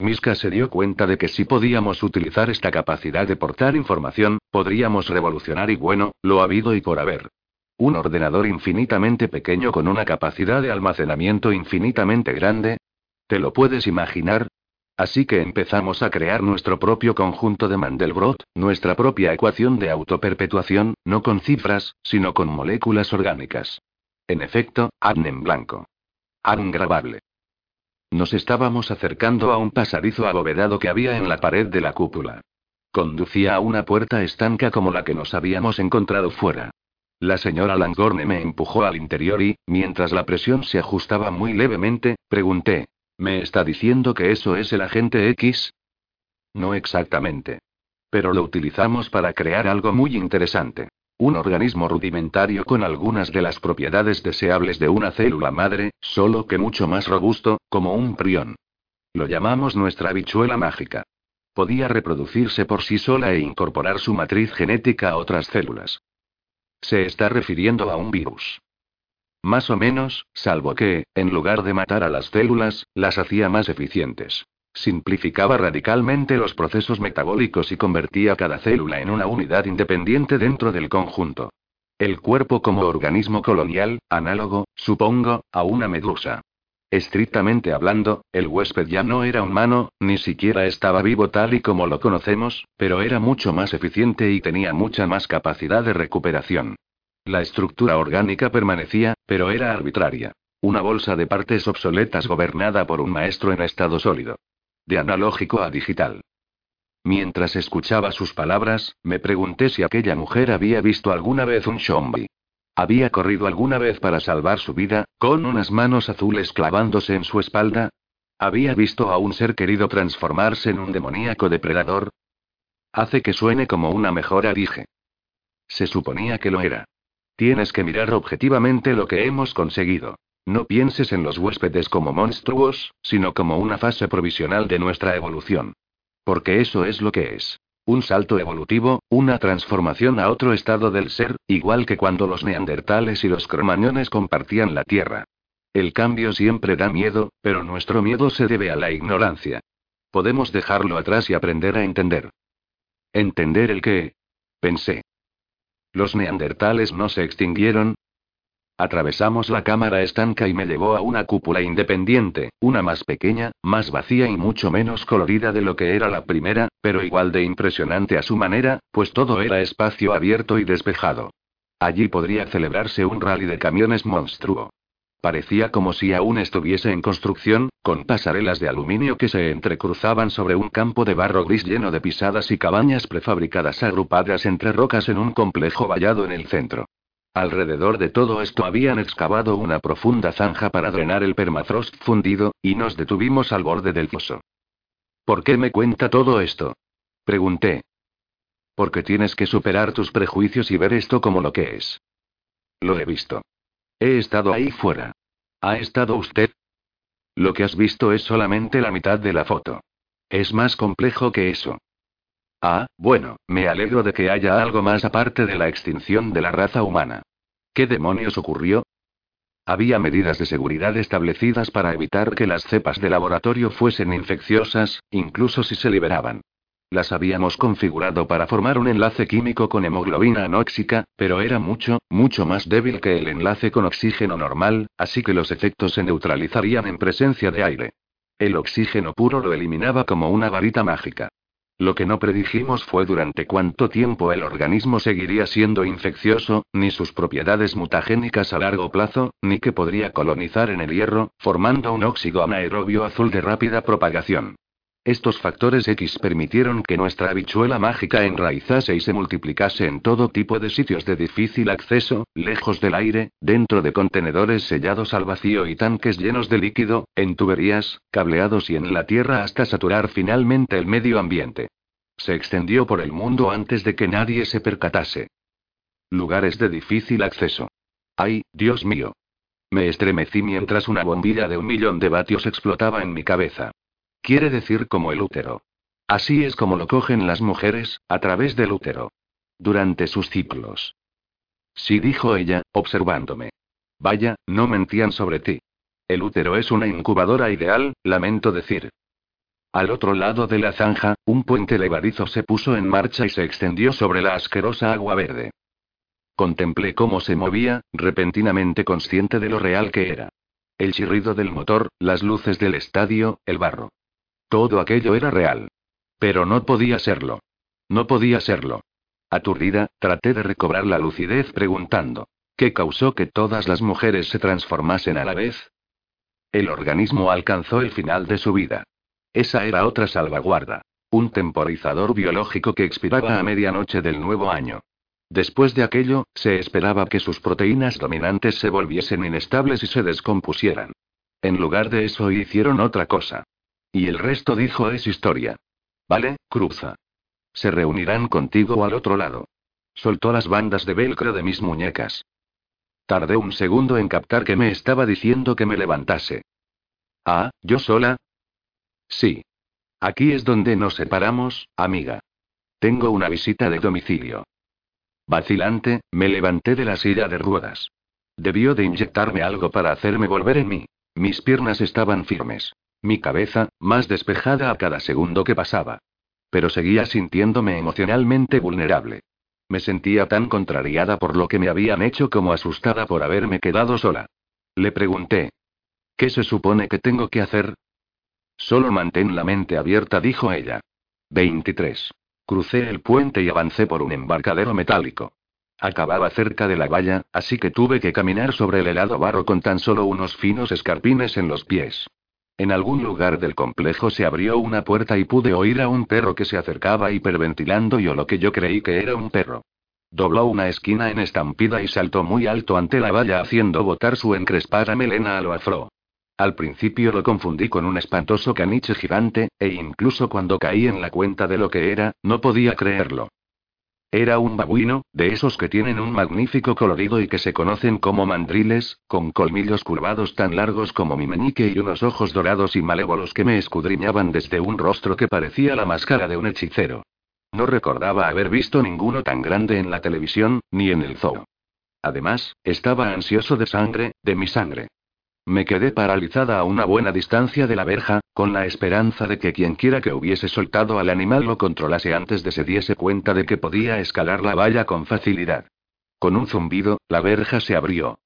Miska se dio cuenta de que si podíamos utilizar esta capacidad de portar información, podríamos revolucionar y bueno, lo ha habido y por haber. Un ordenador infinitamente pequeño con una capacidad de almacenamiento infinitamente grande. ¿Te lo puedes imaginar? Así que empezamos a crear nuestro propio conjunto de Mandelbrot, nuestra propia ecuación de autoperpetuación, no con cifras, sino con moléculas orgánicas. En efecto, ADN en blanco. ADN grabable. Nos estábamos acercando a un pasadizo abovedado que había en la pared de la cúpula. Conducía a una puerta estanca como la que nos habíamos encontrado fuera. La señora Langorne me empujó al interior y, mientras la presión se ajustaba muy levemente, pregunté, ¿Me está diciendo que eso es el agente X? No exactamente. Pero lo utilizamos para crear algo muy interesante. Un organismo rudimentario con algunas de las propiedades deseables de una célula madre, solo que mucho más robusto, como un prión. Lo llamamos nuestra habichuela mágica. Podía reproducirse por sí sola e incorporar su matriz genética a otras células. Se está refiriendo a un virus. Más o menos, salvo que, en lugar de matar a las células, las hacía más eficientes. Simplificaba radicalmente los procesos metabólicos y convertía cada célula en una unidad independiente dentro del conjunto. El cuerpo como organismo colonial, análogo, supongo, a una medusa. Estrictamente hablando, el huésped ya no era humano, ni siquiera estaba vivo tal y como lo conocemos, pero era mucho más eficiente y tenía mucha más capacidad de recuperación. La estructura orgánica permanecía, pero era arbitraria. Una bolsa de partes obsoletas gobernada por un maestro en estado sólido. De analógico a digital. Mientras escuchaba sus palabras, me pregunté si aquella mujer había visto alguna vez un zombie. ¿Había corrido alguna vez para salvar su vida, con unas manos azules clavándose en su espalda? ¿Había visto a un ser querido transformarse en un demoníaco depredador? Hace que suene como una mejora, dije. Se suponía que lo era. Tienes que mirar objetivamente lo que hemos conseguido. No pienses en los huéspedes como monstruos, sino como una fase provisional de nuestra evolución. Porque eso es lo que es. Un salto evolutivo, una transformación a otro estado del ser, igual que cuando los neandertales y los cromañones compartían la Tierra. El cambio siempre da miedo, pero nuestro miedo se debe a la ignorancia. Podemos dejarlo atrás y aprender a entender. ¿Entender el qué? Pensé. ¿Los neandertales no se extinguieron? Atravesamos la cámara estanca y me llevó a una cúpula independiente, una más pequeña, más vacía y mucho menos colorida de lo que era la primera, pero igual de impresionante a su manera, pues todo era espacio abierto y despejado. Allí podría celebrarse un rally de camiones monstruo. Parecía como si aún estuviese en construcción, con pasarelas de aluminio que se entrecruzaban sobre un campo de barro gris lleno de pisadas y cabañas prefabricadas agrupadas entre rocas en un complejo vallado en el centro. Alrededor de todo esto habían excavado una profunda zanja para drenar el permafrost fundido, y nos detuvimos al borde del foso. ¿Por qué me cuenta todo esto? Pregunté. Porque tienes que superar tus prejuicios y ver esto como lo que es. Lo he visto. He estado ahí fuera. ¿Ha estado usted? Lo que has visto es solamente la mitad de la foto. Es más complejo que eso. Ah, bueno, me alegro de que haya algo más aparte de la extinción de la raza humana. ¿Qué demonios ocurrió? Había medidas de seguridad establecidas para evitar que las cepas de laboratorio fuesen infecciosas, incluso si se liberaban. Las habíamos configurado para formar un enlace químico con hemoglobina anóxica, pero era mucho, mucho más débil que el enlace con oxígeno normal, así que los efectos se neutralizarían en presencia de aire. El oxígeno puro lo eliminaba como una varita mágica. Lo que no predijimos fue durante cuánto tiempo el organismo seguiría siendo infeccioso, ni sus propiedades mutagénicas a largo plazo, ni que podría colonizar en el hierro, formando un óxido anaerobio azul de rápida propagación. Estos factores X permitieron que nuestra habichuela mágica enraizase y se multiplicase en todo tipo de sitios de difícil acceso, lejos del aire, dentro de contenedores sellados al vacío y tanques llenos de líquido, en tuberías, cableados y en la tierra hasta saturar finalmente el medio ambiente. Se extendió por el mundo antes de que nadie se percatase. Lugares de difícil acceso. ¡Ay, Dios mío! Me estremecí mientras una bombilla de un millón de vatios explotaba en mi cabeza. Quiere decir como el útero. Así es como lo cogen las mujeres, a través del útero. Durante sus ciclos. Sí, dijo ella, observándome. Vaya, no mentían sobre ti. El útero es una incubadora ideal, lamento decir. Al otro lado de la zanja, un puente levadizo se puso en marcha y se extendió sobre la asquerosa agua verde. Contemplé cómo se movía, repentinamente consciente de lo real que era. El chirrido del motor, las luces del estadio, el barro. Todo aquello era real. Pero no podía serlo. No podía serlo. Aturdida, traté de recobrar la lucidez preguntando. ¿Qué causó que todas las mujeres se transformasen a la vez? El organismo alcanzó el final de su vida. Esa era otra salvaguarda. Un temporizador biológico que expiraba a medianoche del nuevo año. Después de aquello, se esperaba que sus proteínas dominantes se volviesen inestables y se descompusieran. En lugar de eso hicieron otra cosa. Y el resto dijo es historia. Vale, cruza. Se reunirán contigo al otro lado. Soltó las bandas de velcro de mis muñecas. Tardé un segundo en captar que me estaba diciendo que me levantase. Ah, ¿yo sola? Sí. Aquí es donde nos separamos, amiga. Tengo una visita de domicilio. Vacilante, me levanté de la silla de ruedas. Debió de inyectarme algo para hacerme volver en mí. Mis piernas estaban firmes. Mi cabeza, más despejada a cada segundo que pasaba. Pero seguía sintiéndome emocionalmente vulnerable. Me sentía tan contrariada por lo que me habían hecho como asustada por haberme quedado sola. Le pregunté. ¿Qué se supone que tengo que hacer? Solo mantén la mente abierta, dijo ella. 23. Crucé el puente y avancé por un embarcadero metálico. Acababa cerca de la valla, así que tuve que caminar sobre el helado barro con tan solo unos finos escarpines en los pies. En algún lugar del complejo se abrió una puerta y pude oír a un perro que se acercaba hiperventilando y o lo que yo creí que era un perro. Dobló una esquina en estampida y saltó muy alto ante la valla haciendo botar su encrespada melena a lo afro. Al principio lo confundí con un espantoso caniche gigante, e incluso cuando caí en la cuenta de lo que era, no podía creerlo. Era un babuino, de esos que tienen un magnífico colorido y que se conocen como mandriles, con colmillos curvados tan largos como mi meñique y unos ojos dorados y malévolos que me escudriñaban desde un rostro que parecía la máscara de un hechicero. No recordaba haber visto ninguno tan grande en la televisión, ni en el zoo. Además, estaba ansioso de sangre, de mi sangre. Me quedé paralizada a una buena distancia de la verja, con la esperanza de que quienquiera que hubiese soltado al animal lo controlase antes de se diese cuenta de que podía escalar la valla con facilidad. Con un zumbido, la verja se abrió.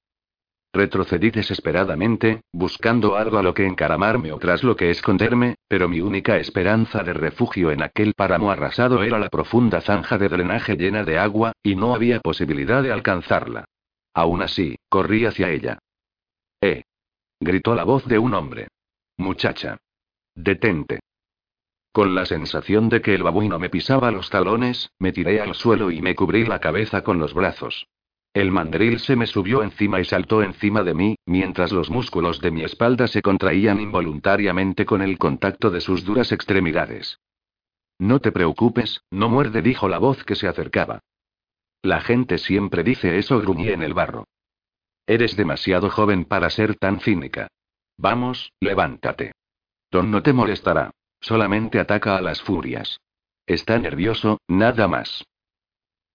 Retrocedí desesperadamente, buscando algo a lo que encaramarme o tras lo que esconderme, pero mi única esperanza de refugio en aquel páramo arrasado era la profunda zanja de drenaje llena de agua, y no había posibilidad de alcanzarla. Aún así, corrí hacia ella. ¡Eh! Gritó la voz de un hombre. Muchacha. Detente. Con la sensación de que el babuino me pisaba los talones, me tiré al suelo y me cubrí la cabeza con los brazos. El mandril se me subió encima y saltó encima de mí, mientras los músculos de mi espalda se contraían involuntariamente con el contacto de sus duras extremidades. No te preocupes, no muerde, dijo la voz que se acercaba. La gente siempre dice eso, gruñí en el barro. Eres demasiado joven para ser tan cínica. Vamos, levántate. Don no te molestará. Solamente ataca a las furias. Está nervioso, nada más.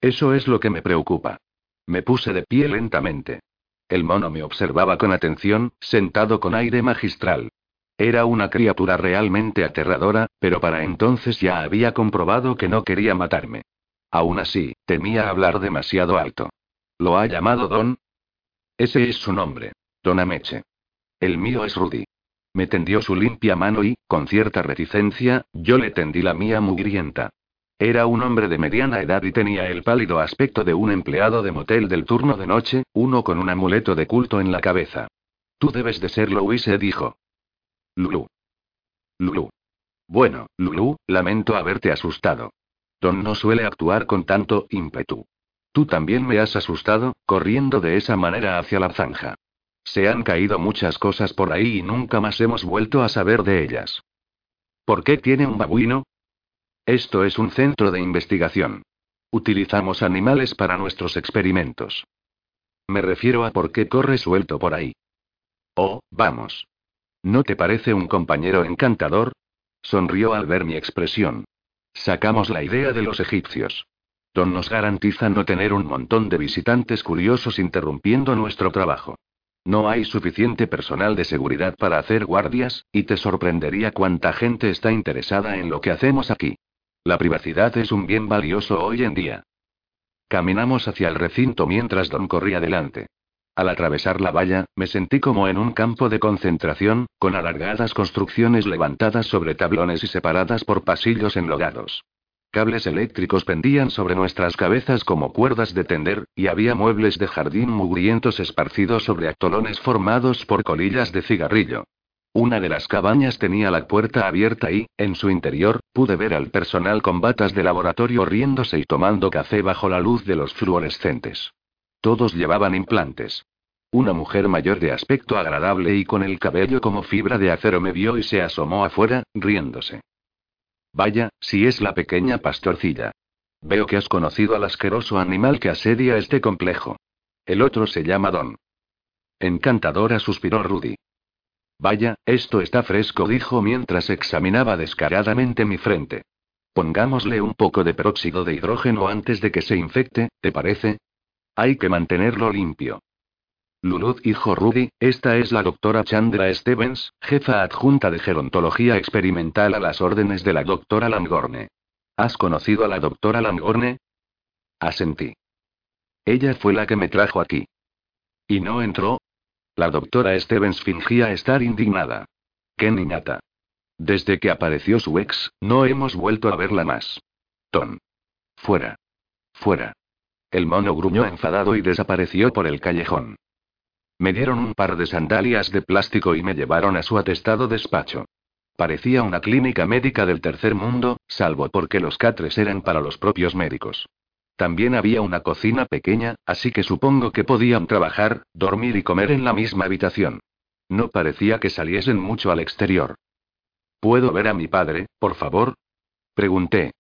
Eso es lo que me preocupa. Me puse de pie lentamente. El mono me observaba con atención, sentado con aire magistral. Era una criatura realmente aterradora, pero para entonces ya había comprobado que no quería matarme. Aún así, temía hablar demasiado alto. ¿Lo ha llamado Don? Ese es su nombre. Don Ameche. El mío es Rudy. Me tendió su limpia mano y, con cierta reticencia, yo le tendí la mía mugrienta. Era un hombre de mediana edad y tenía el pálido aspecto de un empleado de motel del turno de noche, uno con un amuleto de culto en la cabeza. Tú debes de ser Louise, dijo. Lulu. Lulu. Bueno, Lulu, lamento haberte asustado. Don no suele actuar con tanto ímpetu. Tú también me has asustado, corriendo de esa manera hacia la zanja. Se han caído muchas cosas por ahí y nunca más hemos vuelto a saber de ellas. ¿Por qué tiene un babuino? Esto es un centro de investigación. Utilizamos animales para nuestros experimentos. Me refiero a por qué corre suelto por ahí. Oh, vamos. ¿No te parece un compañero encantador? Sonrió al ver mi expresión. Sacamos la idea de los egipcios. Don nos garantiza no tener un montón de visitantes curiosos interrumpiendo nuestro trabajo. No hay suficiente personal de seguridad para hacer guardias, y te sorprendería cuánta gente está interesada en lo que hacemos aquí. La privacidad es un bien valioso hoy en día. Caminamos hacia el recinto mientras Don corría delante. Al atravesar la valla, me sentí como en un campo de concentración, con alargadas construcciones levantadas sobre tablones y separadas por pasillos enlogados. Cables eléctricos pendían sobre nuestras cabezas como cuerdas de tender, y había muebles de jardín mugrientos esparcidos sobre atolones formados por colillas de cigarrillo. Una de las cabañas tenía la puerta abierta y, en su interior, pude ver al personal con batas de laboratorio riéndose y tomando café bajo la luz de los fluorescentes. Todos llevaban implantes. Una mujer mayor de aspecto agradable y con el cabello como fibra de acero me vio y se asomó afuera, riéndose. Vaya, si es la pequeña pastorcilla. Veo que has conocido al asqueroso animal que asedia este complejo. El otro se llama Don. Encantadora, suspiró Rudy. Vaya, esto está fresco, dijo mientras examinaba descaradamente mi frente. Pongámosle un poco de peróxido de hidrógeno antes de que se infecte, ¿te parece? Hay que mantenerlo limpio. Lulud hijo Rudy, esta es la doctora Chandra Stevens, jefa adjunta de gerontología experimental a las órdenes de la doctora Langorne. ¿Has conocido a la doctora Langorne? Asentí. Ella fue la que me trajo aquí. ¿Y no entró? La doctora Stevens fingía estar indignada. ¡Qué niñata! Desde que apareció su ex, no hemos vuelto a verla más. Ton. Fuera. Fuera. El mono gruñó enfadado y desapareció por el callejón. Me dieron un par de sandalias de plástico y me llevaron a su atestado despacho. Parecía una clínica médica del tercer mundo, salvo porque los catres eran para los propios médicos. También había una cocina pequeña, así que supongo que podían trabajar, dormir y comer en la misma habitación. No parecía que saliesen mucho al exterior. ¿Puedo ver a mi padre, por favor? Pregunté.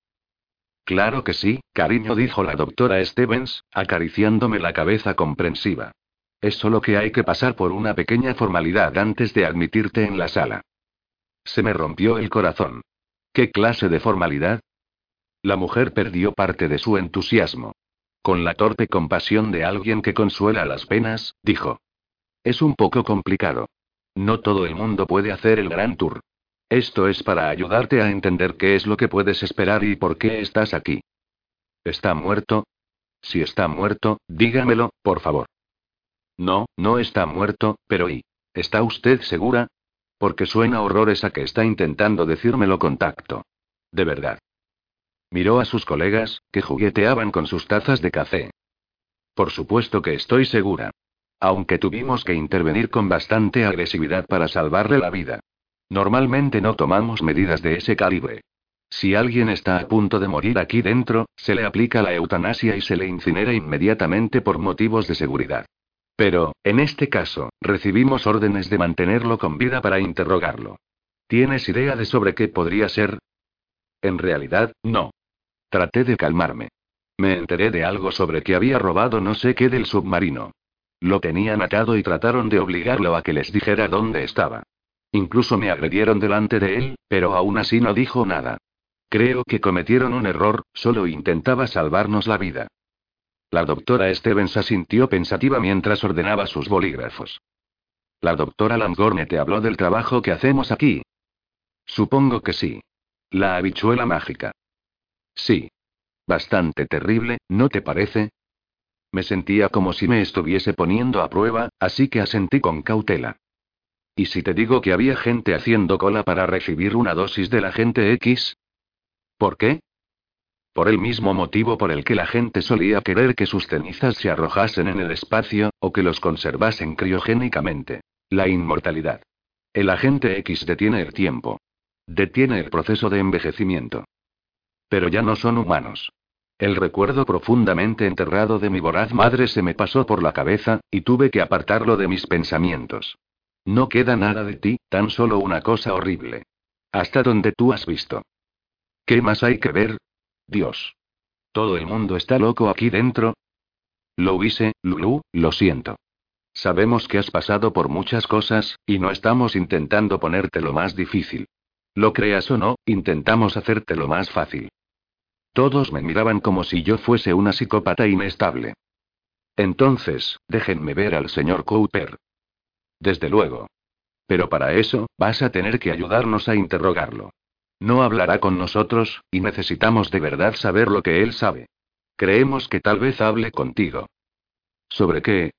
Claro que sí, cariño, dijo la doctora Stevens, acariciándome la cabeza comprensiva. Es solo que hay que pasar por una pequeña formalidad antes de admitirte en la sala. Se me rompió el corazón. ¿Qué clase de formalidad? La mujer perdió parte de su entusiasmo. Con la torpe compasión de alguien que consuela las penas, dijo. Es un poco complicado. No todo el mundo puede hacer el gran tour. Esto es para ayudarte a entender qué es lo que puedes esperar y por qué estás aquí. ¿Está muerto? Si está muerto, dígamelo, por favor. No, no está muerto, pero ¿y? ¿Está usted segura? Porque suena horrores a que está intentando decírmelo con tacto. De verdad. Miró a sus colegas, que jugueteaban con sus tazas de café. Por supuesto que estoy segura. Aunque tuvimos que intervenir con bastante agresividad para salvarle la vida. Normalmente no tomamos medidas de ese calibre. Si alguien está a punto de morir aquí dentro, se le aplica la eutanasia y se le incinera inmediatamente por motivos de seguridad. Pero, en este caso, recibimos órdenes de mantenerlo con vida para interrogarlo. ¿Tienes idea de sobre qué podría ser? En realidad, no. Traté de calmarme. Me enteré de algo sobre que había robado no sé qué del submarino. Lo tenían atado y trataron de obligarlo a que les dijera dónde estaba. Incluso me agredieron delante de él, pero aún así no dijo nada. Creo que cometieron un error, solo intentaba salvarnos la vida. La doctora Stevens asintió pensativa mientras ordenaba sus bolígrafos. La doctora Langorne te habló del trabajo que hacemos aquí. Supongo que sí. La habichuela mágica. Sí. Bastante terrible, ¿no te parece? Me sentía como si me estuviese poniendo a prueba, así que asentí con cautela. ¿Y si te digo que había gente haciendo cola para recibir una dosis de la gente X? ¿Por qué? Por el mismo motivo por el que la gente solía querer que sus cenizas se arrojasen en el espacio, o que los conservasen criogénicamente. La inmortalidad. El agente X detiene el tiempo. Detiene el proceso de envejecimiento. Pero ya no son humanos. El recuerdo profundamente enterrado de mi voraz madre se me pasó por la cabeza, y tuve que apartarlo de mis pensamientos. No queda nada de ti, tan solo una cosa horrible. Hasta donde tú has visto. ¿Qué más hay que ver? Dios. ¿Todo el mundo está loco aquí dentro? Lo hice, Lulu, lo siento. Sabemos que has pasado por muchas cosas, y no estamos intentando ponerte lo más difícil. Lo creas o no, intentamos hacerte lo más fácil. Todos me miraban como si yo fuese una psicópata inestable. Entonces, déjenme ver al señor Cooper. Desde luego. Pero para eso, vas a tener que ayudarnos a interrogarlo. No hablará con nosotros, y necesitamos de verdad saber lo que él sabe. Creemos que tal vez hable contigo. ¿Sobre qué?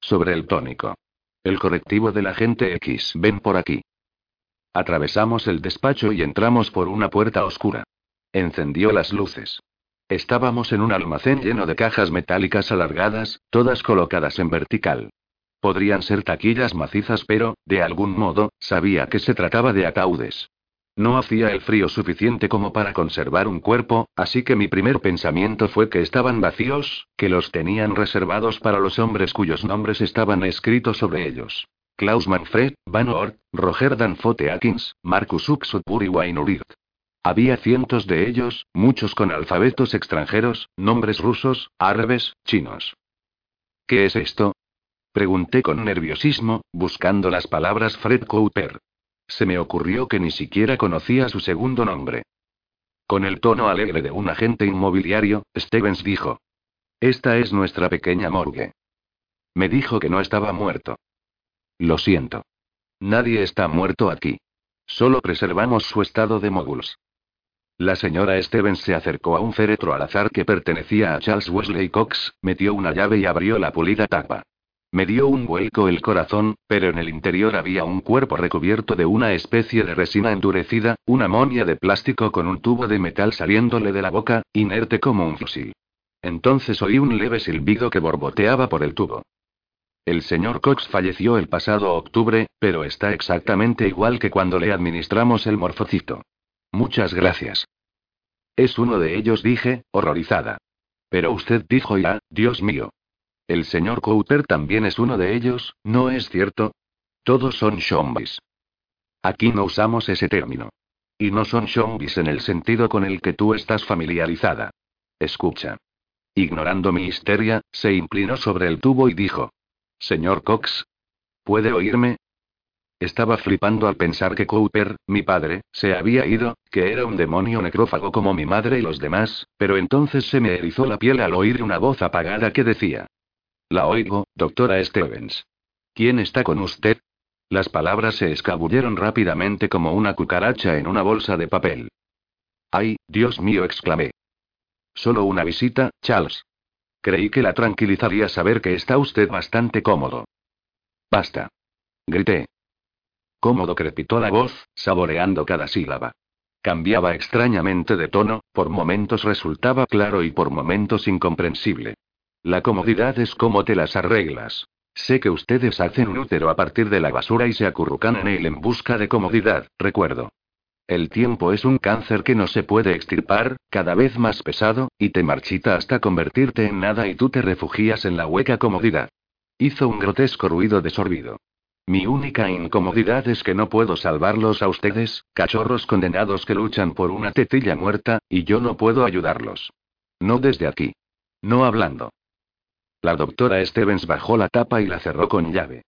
Sobre el tónico. El correctivo del agente X. Ven por aquí. Atravesamos el despacho y entramos por una puerta oscura. Encendió las luces. Estábamos en un almacén lleno de cajas metálicas alargadas, todas colocadas en vertical. Podrían ser taquillas macizas, pero, de algún modo, sabía que se trataba de ataúdes. No hacía el frío suficiente como para conservar un cuerpo, así que mi primer pensamiento fue que estaban vacíos, que los tenían reservados para los hombres cuyos nombres estaban escritos sobre ellos. Klaus Manfred, Van Oort, Roger Danfote Atkins, Marcus Uxutbur y Wayne había cientos de ellos, muchos con alfabetos extranjeros, nombres rusos, árabes, chinos. ¿Qué es esto? Pregunté con nerviosismo, buscando las palabras Fred Cooper. Se me ocurrió que ni siquiera conocía su segundo nombre. Con el tono alegre de un agente inmobiliario, Stevens dijo. Esta es nuestra pequeña morgue. Me dijo que no estaba muerto. Lo siento. Nadie está muerto aquí. Solo preservamos su estado de moguls. La señora Stevens se acercó a un féretro al azar que pertenecía a Charles Wesley Cox, metió una llave y abrió la pulida tapa. Me dio un vuelco el corazón, pero en el interior había un cuerpo recubierto de una especie de resina endurecida, una momia de plástico con un tubo de metal saliéndole de la boca, inerte como un fusil. Entonces oí un leve silbido que borboteaba por el tubo. El señor Cox falleció el pasado octubre, pero está exactamente igual que cuando le administramos el morfocito. Muchas gracias. Es uno de ellos, dije, horrorizada. Pero usted dijo ya, Dios mío. El señor Cooper también es uno de ellos, ¿no es cierto? Todos son zombies. Aquí no usamos ese término. Y no son zombies en el sentido con el que tú estás familiarizada. Escucha. Ignorando mi histeria, se inclinó sobre el tubo y dijo. Señor Cox. ¿Puede oírme? Estaba flipando al pensar que Cooper, mi padre, se había ido, que era un demonio necrófago como mi madre y los demás, pero entonces se me erizó la piel al oír una voz apagada que decía. La oigo, doctora Stevens. ¿Quién está con usted? Las palabras se escabulleron rápidamente como una cucaracha en una bolsa de papel. ¡Ay, Dios mío! exclamé. Solo una visita, Charles. Creí que la tranquilizaría saber que está usted bastante cómodo. Basta. Grité. Cómodo crepitó la voz, saboreando cada sílaba. Cambiaba extrañamente de tono, por momentos resultaba claro y por momentos incomprensible. La comodidad es como te las arreglas. Sé que ustedes hacen un útero a partir de la basura y se acurrucan en él en busca de comodidad, recuerdo. El tiempo es un cáncer que no se puede extirpar, cada vez más pesado, y te marchita hasta convertirte en nada y tú te refugias en la hueca comodidad. Hizo un grotesco ruido de sorbido. Mi única incomodidad es que no puedo salvarlos a ustedes, cachorros condenados que luchan por una tetilla muerta, y yo no puedo ayudarlos. No desde aquí. No hablando. La doctora Stevens bajó la tapa y la cerró con llave.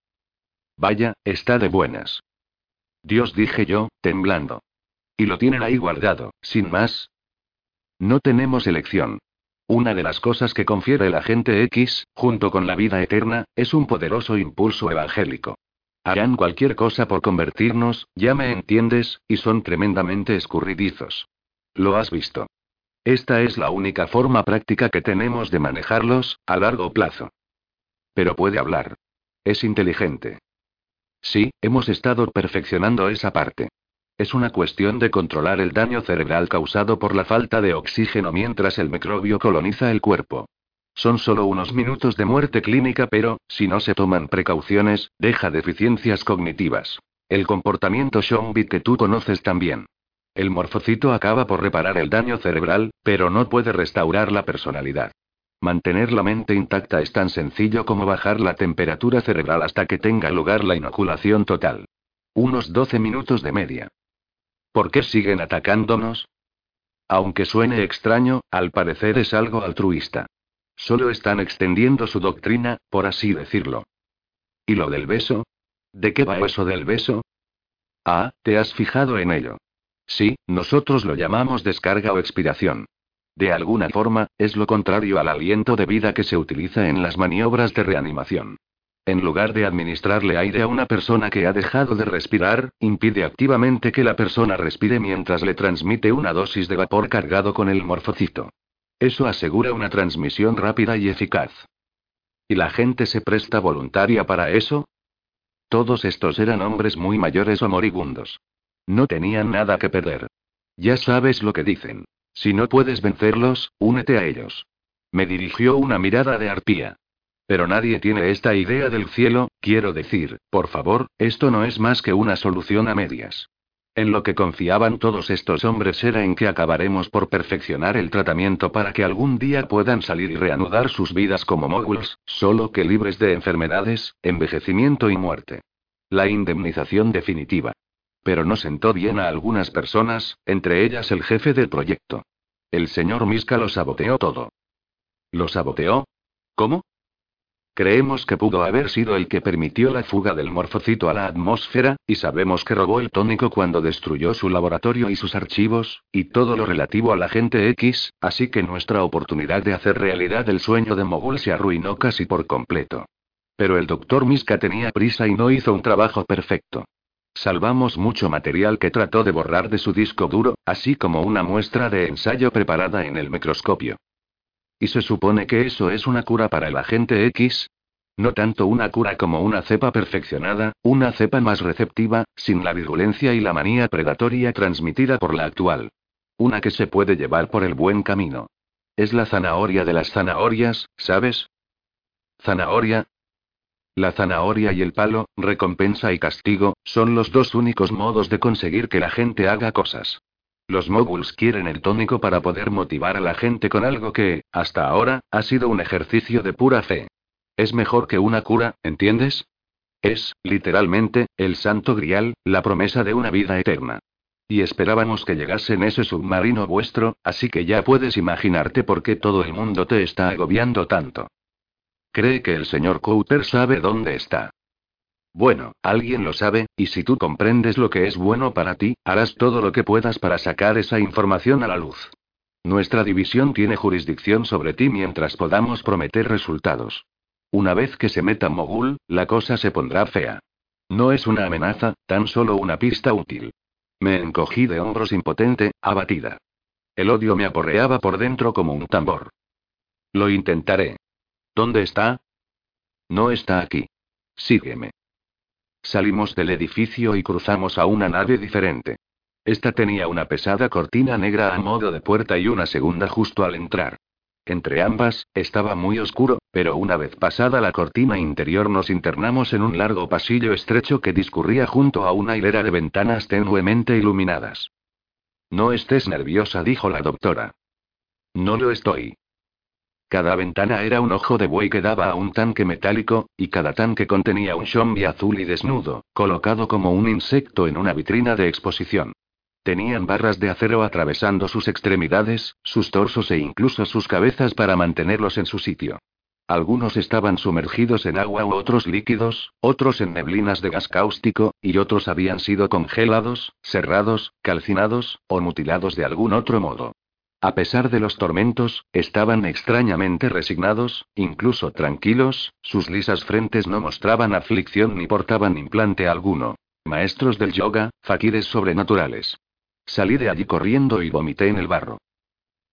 Vaya, está de buenas. Dios dije yo, temblando. Y lo tienen ahí guardado, sin más. No tenemos elección. Una de las cosas que confiere el agente X, junto con la vida eterna, es un poderoso impulso evangélico. Harán cualquier cosa por convertirnos, ya me entiendes, y son tremendamente escurridizos. Lo has visto. Esta es la única forma práctica que tenemos de manejarlos, a largo plazo. Pero puede hablar. Es inteligente. Sí, hemos estado perfeccionando esa parte. Es una cuestión de controlar el daño cerebral causado por la falta de oxígeno mientras el microbio coloniza el cuerpo. Son solo unos minutos de muerte clínica, pero, si no se toman precauciones, deja deficiencias cognitivas. El comportamiento zombie que tú conoces también. El morfocito acaba por reparar el daño cerebral, pero no puede restaurar la personalidad. Mantener la mente intacta es tan sencillo como bajar la temperatura cerebral hasta que tenga lugar la inoculación total. Unos 12 minutos de media. ¿Por qué siguen atacándonos? Aunque suene extraño, al parecer es algo altruista. Solo están extendiendo su doctrina, por así decirlo. ¿Y lo del beso? ¿De qué va eso del beso? Ah, ¿te has fijado en ello? Sí, nosotros lo llamamos descarga o expiración. De alguna forma, es lo contrario al aliento de vida que se utiliza en las maniobras de reanimación. En lugar de administrarle aire a una persona que ha dejado de respirar, impide activamente que la persona respire mientras le transmite una dosis de vapor cargado con el morfocito. Eso asegura una transmisión rápida y eficaz. ¿Y la gente se presta voluntaria para eso? Todos estos eran hombres muy mayores o moribundos. No tenían nada que perder. Ya sabes lo que dicen. Si no puedes vencerlos, únete a ellos. Me dirigió una mirada de arpía. Pero nadie tiene esta idea del cielo, quiero decir, por favor, esto no es más que una solución a medias. En lo que confiaban todos estos hombres era en que acabaremos por perfeccionar el tratamiento para que algún día puedan salir y reanudar sus vidas como moguls, solo que libres de enfermedades, envejecimiento y muerte. La indemnización definitiva. Pero no sentó bien a algunas personas, entre ellas el jefe del proyecto. El señor Miska lo saboteó todo. ¿Lo saboteó? ¿Cómo? Creemos que pudo haber sido el que permitió la fuga del morfocito a la atmósfera, y sabemos que robó el tónico cuando destruyó su laboratorio y sus archivos, y todo lo relativo a la gente X, así que nuestra oportunidad de hacer realidad el sueño de Mogul se arruinó casi por completo. Pero el doctor Miska tenía prisa y no hizo un trabajo perfecto. Salvamos mucho material que trató de borrar de su disco duro, así como una muestra de ensayo preparada en el microscopio. ¿Y se supone que eso es una cura para el agente X? No tanto una cura como una cepa perfeccionada, una cepa más receptiva, sin la virulencia y la manía predatoria transmitida por la actual. Una que se puede llevar por el buen camino. Es la zanahoria de las zanahorias, ¿sabes? ¿Zanahoria? La zanahoria y el palo, recompensa y castigo, son los dos únicos modos de conseguir que la gente haga cosas. Los moguls quieren el tónico para poder motivar a la gente con algo que, hasta ahora, ha sido un ejercicio de pura fe. Es mejor que una cura, ¿entiendes? Es, literalmente, el santo grial, la promesa de una vida eterna. Y esperábamos que llegase en ese submarino vuestro, así que ya puedes imaginarte por qué todo el mundo te está agobiando tanto. Cree que el señor Cooper sabe dónde está. Bueno, alguien lo sabe, y si tú comprendes lo que es bueno para ti, harás todo lo que puedas para sacar esa información a la luz. Nuestra división tiene jurisdicción sobre ti mientras podamos prometer resultados. Una vez que se meta Mogul, la cosa se pondrá fea. No es una amenaza, tan solo una pista útil. Me encogí de hombros impotente, abatida. El odio me aporreaba por dentro como un tambor. Lo intentaré. ¿Dónde está? No está aquí. Sígueme. Salimos del edificio y cruzamos a una nave diferente. Esta tenía una pesada cortina negra a modo de puerta y una segunda justo al entrar. Entre ambas, estaba muy oscuro, pero una vez pasada la cortina interior nos internamos en un largo pasillo estrecho que discurría junto a una hilera de ventanas tenuemente iluminadas. No estés nerviosa, dijo la doctora. No lo estoy. Cada ventana era un ojo de buey que daba a un tanque metálico, y cada tanque contenía un zombie azul y desnudo, colocado como un insecto en una vitrina de exposición. Tenían barras de acero atravesando sus extremidades, sus torsos e incluso sus cabezas para mantenerlos en su sitio. Algunos estaban sumergidos en agua u otros líquidos, otros en neblinas de gas cáustico, y otros habían sido congelados, cerrados, calcinados, o mutilados de algún otro modo. A pesar de los tormentos, estaban extrañamente resignados, incluso tranquilos, sus lisas frentes no mostraban aflicción ni portaban implante alguno. Maestros del yoga, faquires sobrenaturales. Salí de allí corriendo y vomité en el barro.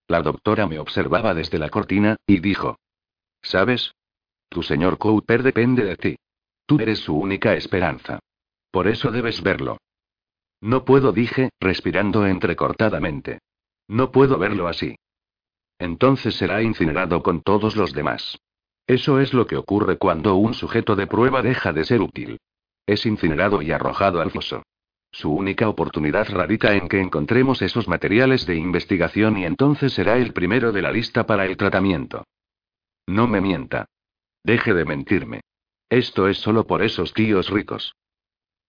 La doctora me observaba desde la cortina, y dijo. ¿Sabes? Tu señor Cooper depende de ti. Tú eres su única esperanza. Por eso debes verlo. No puedo, dije, respirando entrecortadamente. No puedo verlo así. Entonces será incinerado con todos los demás. Eso es lo que ocurre cuando un sujeto de prueba deja de ser útil. es incinerado y arrojado al foso. Su única oportunidad radica en que encontremos esos materiales de investigación y entonces será el primero de la lista para el tratamiento. No me mienta. Deje de mentirme. Esto es solo por esos tíos ricos.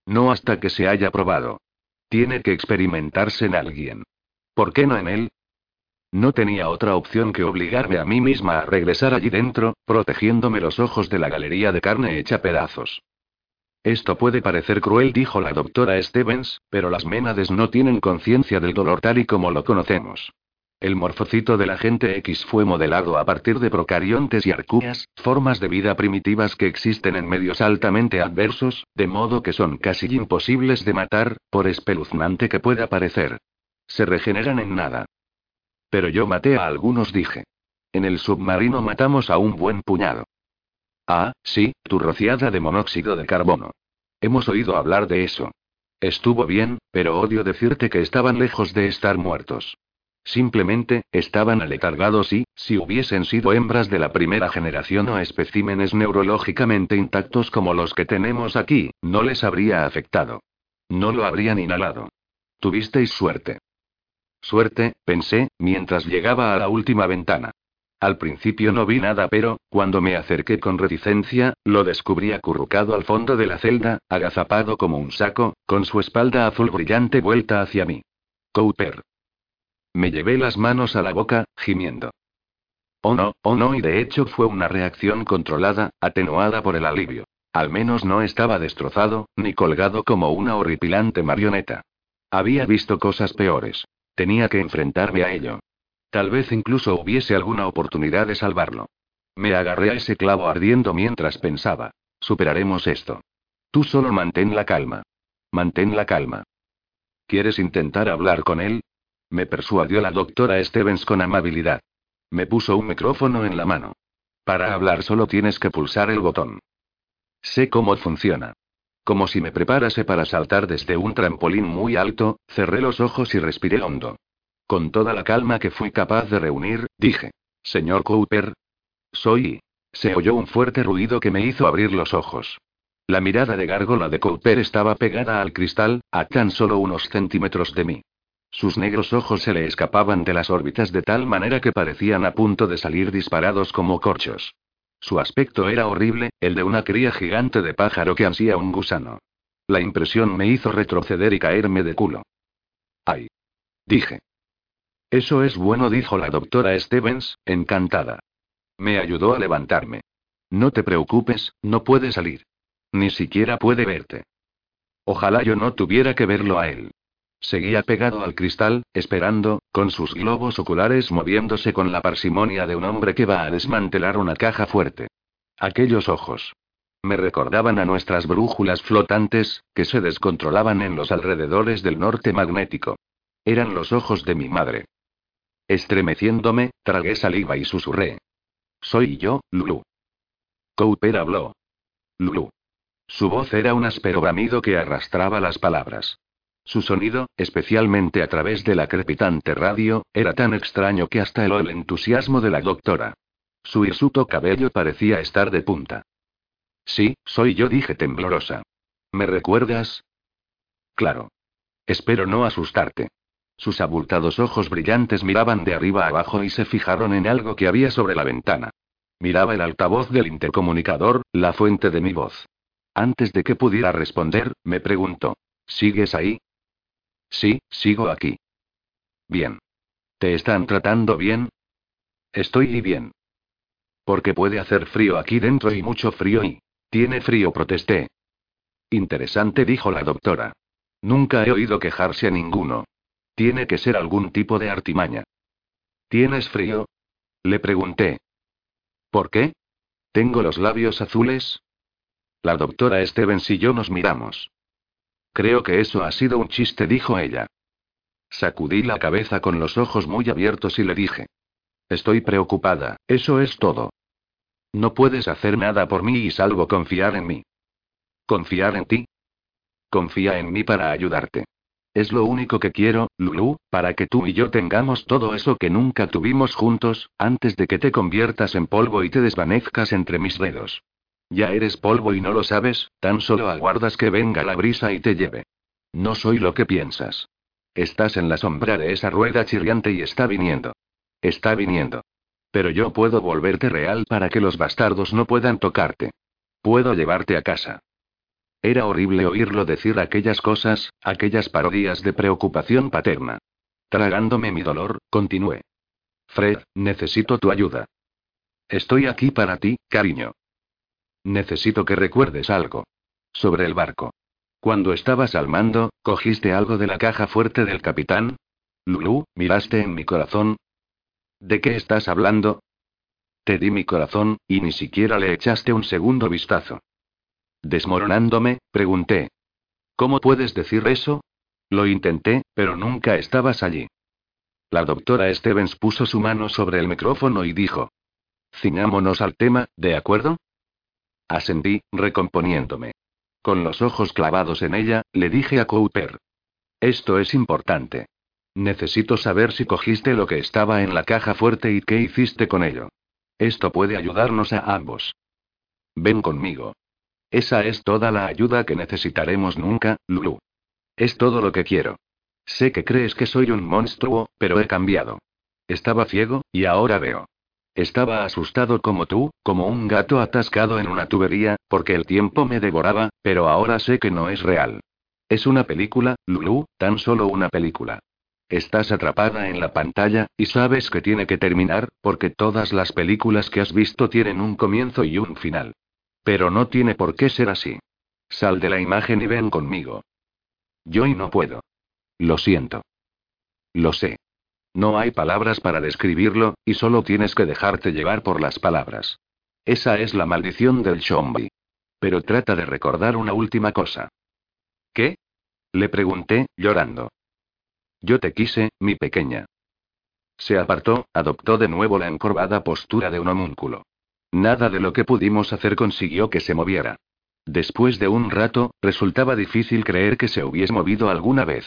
No hasta que se haya probado. Tiene que experimentarse en alguien. ¿Por qué no en él? No tenía otra opción que obligarme a mí misma a regresar allí dentro, protegiéndome los ojos de la galería de carne hecha pedazos. Esto puede parecer cruel, dijo la doctora Stevens, pero las ménades no tienen conciencia del dolor tal y como lo conocemos. El morfocito del agente X fue modelado a partir de procariontes y arcúas, formas de vida primitivas que existen en medios altamente adversos, de modo que son casi imposibles de matar, por espeluznante que pueda parecer. Se regeneran en nada. Pero yo maté a algunos, dije. En el submarino matamos a un buen puñado. Ah, sí, tu rociada de monóxido de carbono. Hemos oído hablar de eso. Estuvo bien, pero odio decirte que estaban lejos de estar muertos. Simplemente, estaban aletargados y, si hubiesen sido hembras de la primera generación o especímenes neurológicamente intactos como los que tenemos aquí, no les habría afectado. No lo habrían inhalado. Tuvisteis suerte. Suerte, pensé, mientras llegaba a la última ventana. Al principio no vi nada, pero, cuando me acerqué con reticencia, lo descubrí acurrucado al fondo de la celda, agazapado como un saco, con su espalda azul brillante vuelta hacia mí. Cooper. Me llevé las manos a la boca, gimiendo. Oh no, oh no, y de hecho fue una reacción controlada, atenuada por el alivio. Al menos no estaba destrozado, ni colgado como una horripilante marioneta. Había visto cosas peores. Tenía que enfrentarme a ello. Tal vez incluso hubiese alguna oportunidad de salvarlo. Me agarré a ese clavo ardiendo mientras pensaba. Superaremos esto. Tú solo mantén la calma. Mantén la calma. ¿Quieres intentar hablar con él? Me persuadió la doctora Stevens con amabilidad. Me puso un micrófono en la mano. Para hablar solo tienes que pulsar el botón. Sé cómo funciona. Como si me preparase para saltar desde un trampolín muy alto, cerré los ojos y respiré hondo. Con toda la calma que fui capaz de reunir, dije. Señor Cooper. Soy. Se oyó un fuerte ruido que me hizo abrir los ojos. La mirada de gárgola de Cooper estaba pegada al cristal, a tan solo unos centímetros de mí. Sus negros ojos se le escapaban de las órbitas de tal manera que parecían a punto de salir disparados como corchos. Su aspecto era horrible, el de una cría gigante de pájaro que ansía un gusano. La impresión me hizo retroceder y caerme de culo. ¡Ay! Dije. Eso es bueno, dijo la doctora Stevens, encantada. Me ayudó a levantarme. No te preocupes, no puede salir. Ni siquiera puede verte. Ojalá yo no tuviera que verlo a él. Seguía pegado al cristal, esperando, con sus globos oculares moviéndose con la parsimonia de un hombre que va a desmantelar una caja fuerte. Aquellos ojos. Me recordaban a nuestras brújulas flotantes, que se descontrolaban en los alrededores del norte magnético. Eran los ojos de mi madre. Estremeciéndome, tragué saliva y susurré. Soy yo, Lulu. Cooper habló. Lulu. Su voz era un áspero bramido que arrastraba las palabras. Su sonido, especialmente a través de la crepitante radio, era tan extraño que hasta heló el entusiasmo de la doctora. Su hirsuto cabello parecía estar de punta. Sí, soy yo, dije temblorosa. ¿Me recuerdas? Claro. Espero no asustarte. Sus abultados ojos brillantes miraban de arriba abajo y se fijaron en algo que había sobre la ventana. Miraba el altavoz del intercomunicador, la fuente de mi voz. Antes de que pudiera responder, me preguntó, ¿sigues ahí? Sí, sigo aquí. Bien. ¿Te están tratando bien? Estoy bien. Porque puede hacer frío aquí dentro y mucho frío y... Tiene frío, protesté. Interesante, dijo la doctora. Nunca he oído quejarse a ninguno. Tiene que ser algún tipo de artimaña. ¿Tienes frío? Le pregunté. ¿Por qué? ¿Tengo los labios azules? La doctora Stevens y yo nos miramos. Creo que eso ha sido un chiste, dijo ella. Sacudí la cabeza con los ojos muy abiertos y le dije. Estoy preocupada, eso es todo. No puedes hacer nada por mí y salvo confiar en mí. ¿Confiar en ti? Confía en mí para ayudarte. Es lo único que quiero, Lulu, para que tú y yo tengamos todo eso que nunca tuvimos juntos, antes de que te conviertas en polvo y te desvanezcas entre mis dedos. Ya eres polvo y no lo sabes, tan solo aguardas que venga la brisa y te lleve. No soy lo que piensas. Estás en la sombra de esa rueda chirriante y está viniendo. Está viniendo. Pero yo puedo volverte real para que los bastardos no puedan tocarte. Puedo llevarte a casa. Era horrible oírlo decir aquellas cosas, aquellas parodias de preocupación paterna. Tragándome mi dolor, continué. Fred, necesito tu ayuda. Estoy aquí para ti, cariño. Necesito que recuerdes algo. Sobre el barco. Cuando estabas al mando, ¿cogiste algo de la caja fuerte del capitán? Lulu, miraste en mi corazón. ¿De qué estás hablando? Te di mi corazón, y ni siquiera le echaste un segundo vistazo. Desmoronándome, pregunté. ¿Cómo puedes decir eso? Lo intenté, pero nunca estabas allí. La doctora Stevens puso su mano sobre el micrófono y dijo. Ciñámonos al tema, ¿de acuerdo? Ascendí, recomponiéndome. Con los ojos clavados en ella, le dije a Cooper. Esto es importante. Necesito saber si cogiste lo que estaba en la caja fuerte y qué hiciste con ello. Esto puede ayudarnos a ambos. Ven conmigo. Esa es toda la ayuda que necesitaremos nunca, Lulu. Es todo lo que quiero. Sé que crees que soy un monstruo, pero he cambiado. Estaba ciego, y ahora veo. Estaba asustado como tú, como un gato atascado en una tubería, porque el tiempo me devoraba, pero ahora sé que no es real. Es una película, Lulu, tan solo una película. Estás atrapada en la pantalla, y sabes que tiene que terminar, porque todas las películas que has visto tienen un comienzo y un final. Pero no tiene por qué ser así. Sal de la imagen y ven conmigo. Yo y no puedo. Lo siento. Lo sé. No hay palabras para describirlo, y solo tienes que dejarte llevar por las palabras. Esa es la maldición del Shombi. Pero trata de recordar una última cosa. ¿Qué? Le pregunté, llorando. Yo te quise, mi pequeña. Se apartó, adoptó de nuevo la encorvada postura de un homúnculo. Nada de lo que pudimos hacer consiguió que se moviera. Después de un rato, resultaba difícil creer que se hubiese movido alguna vez.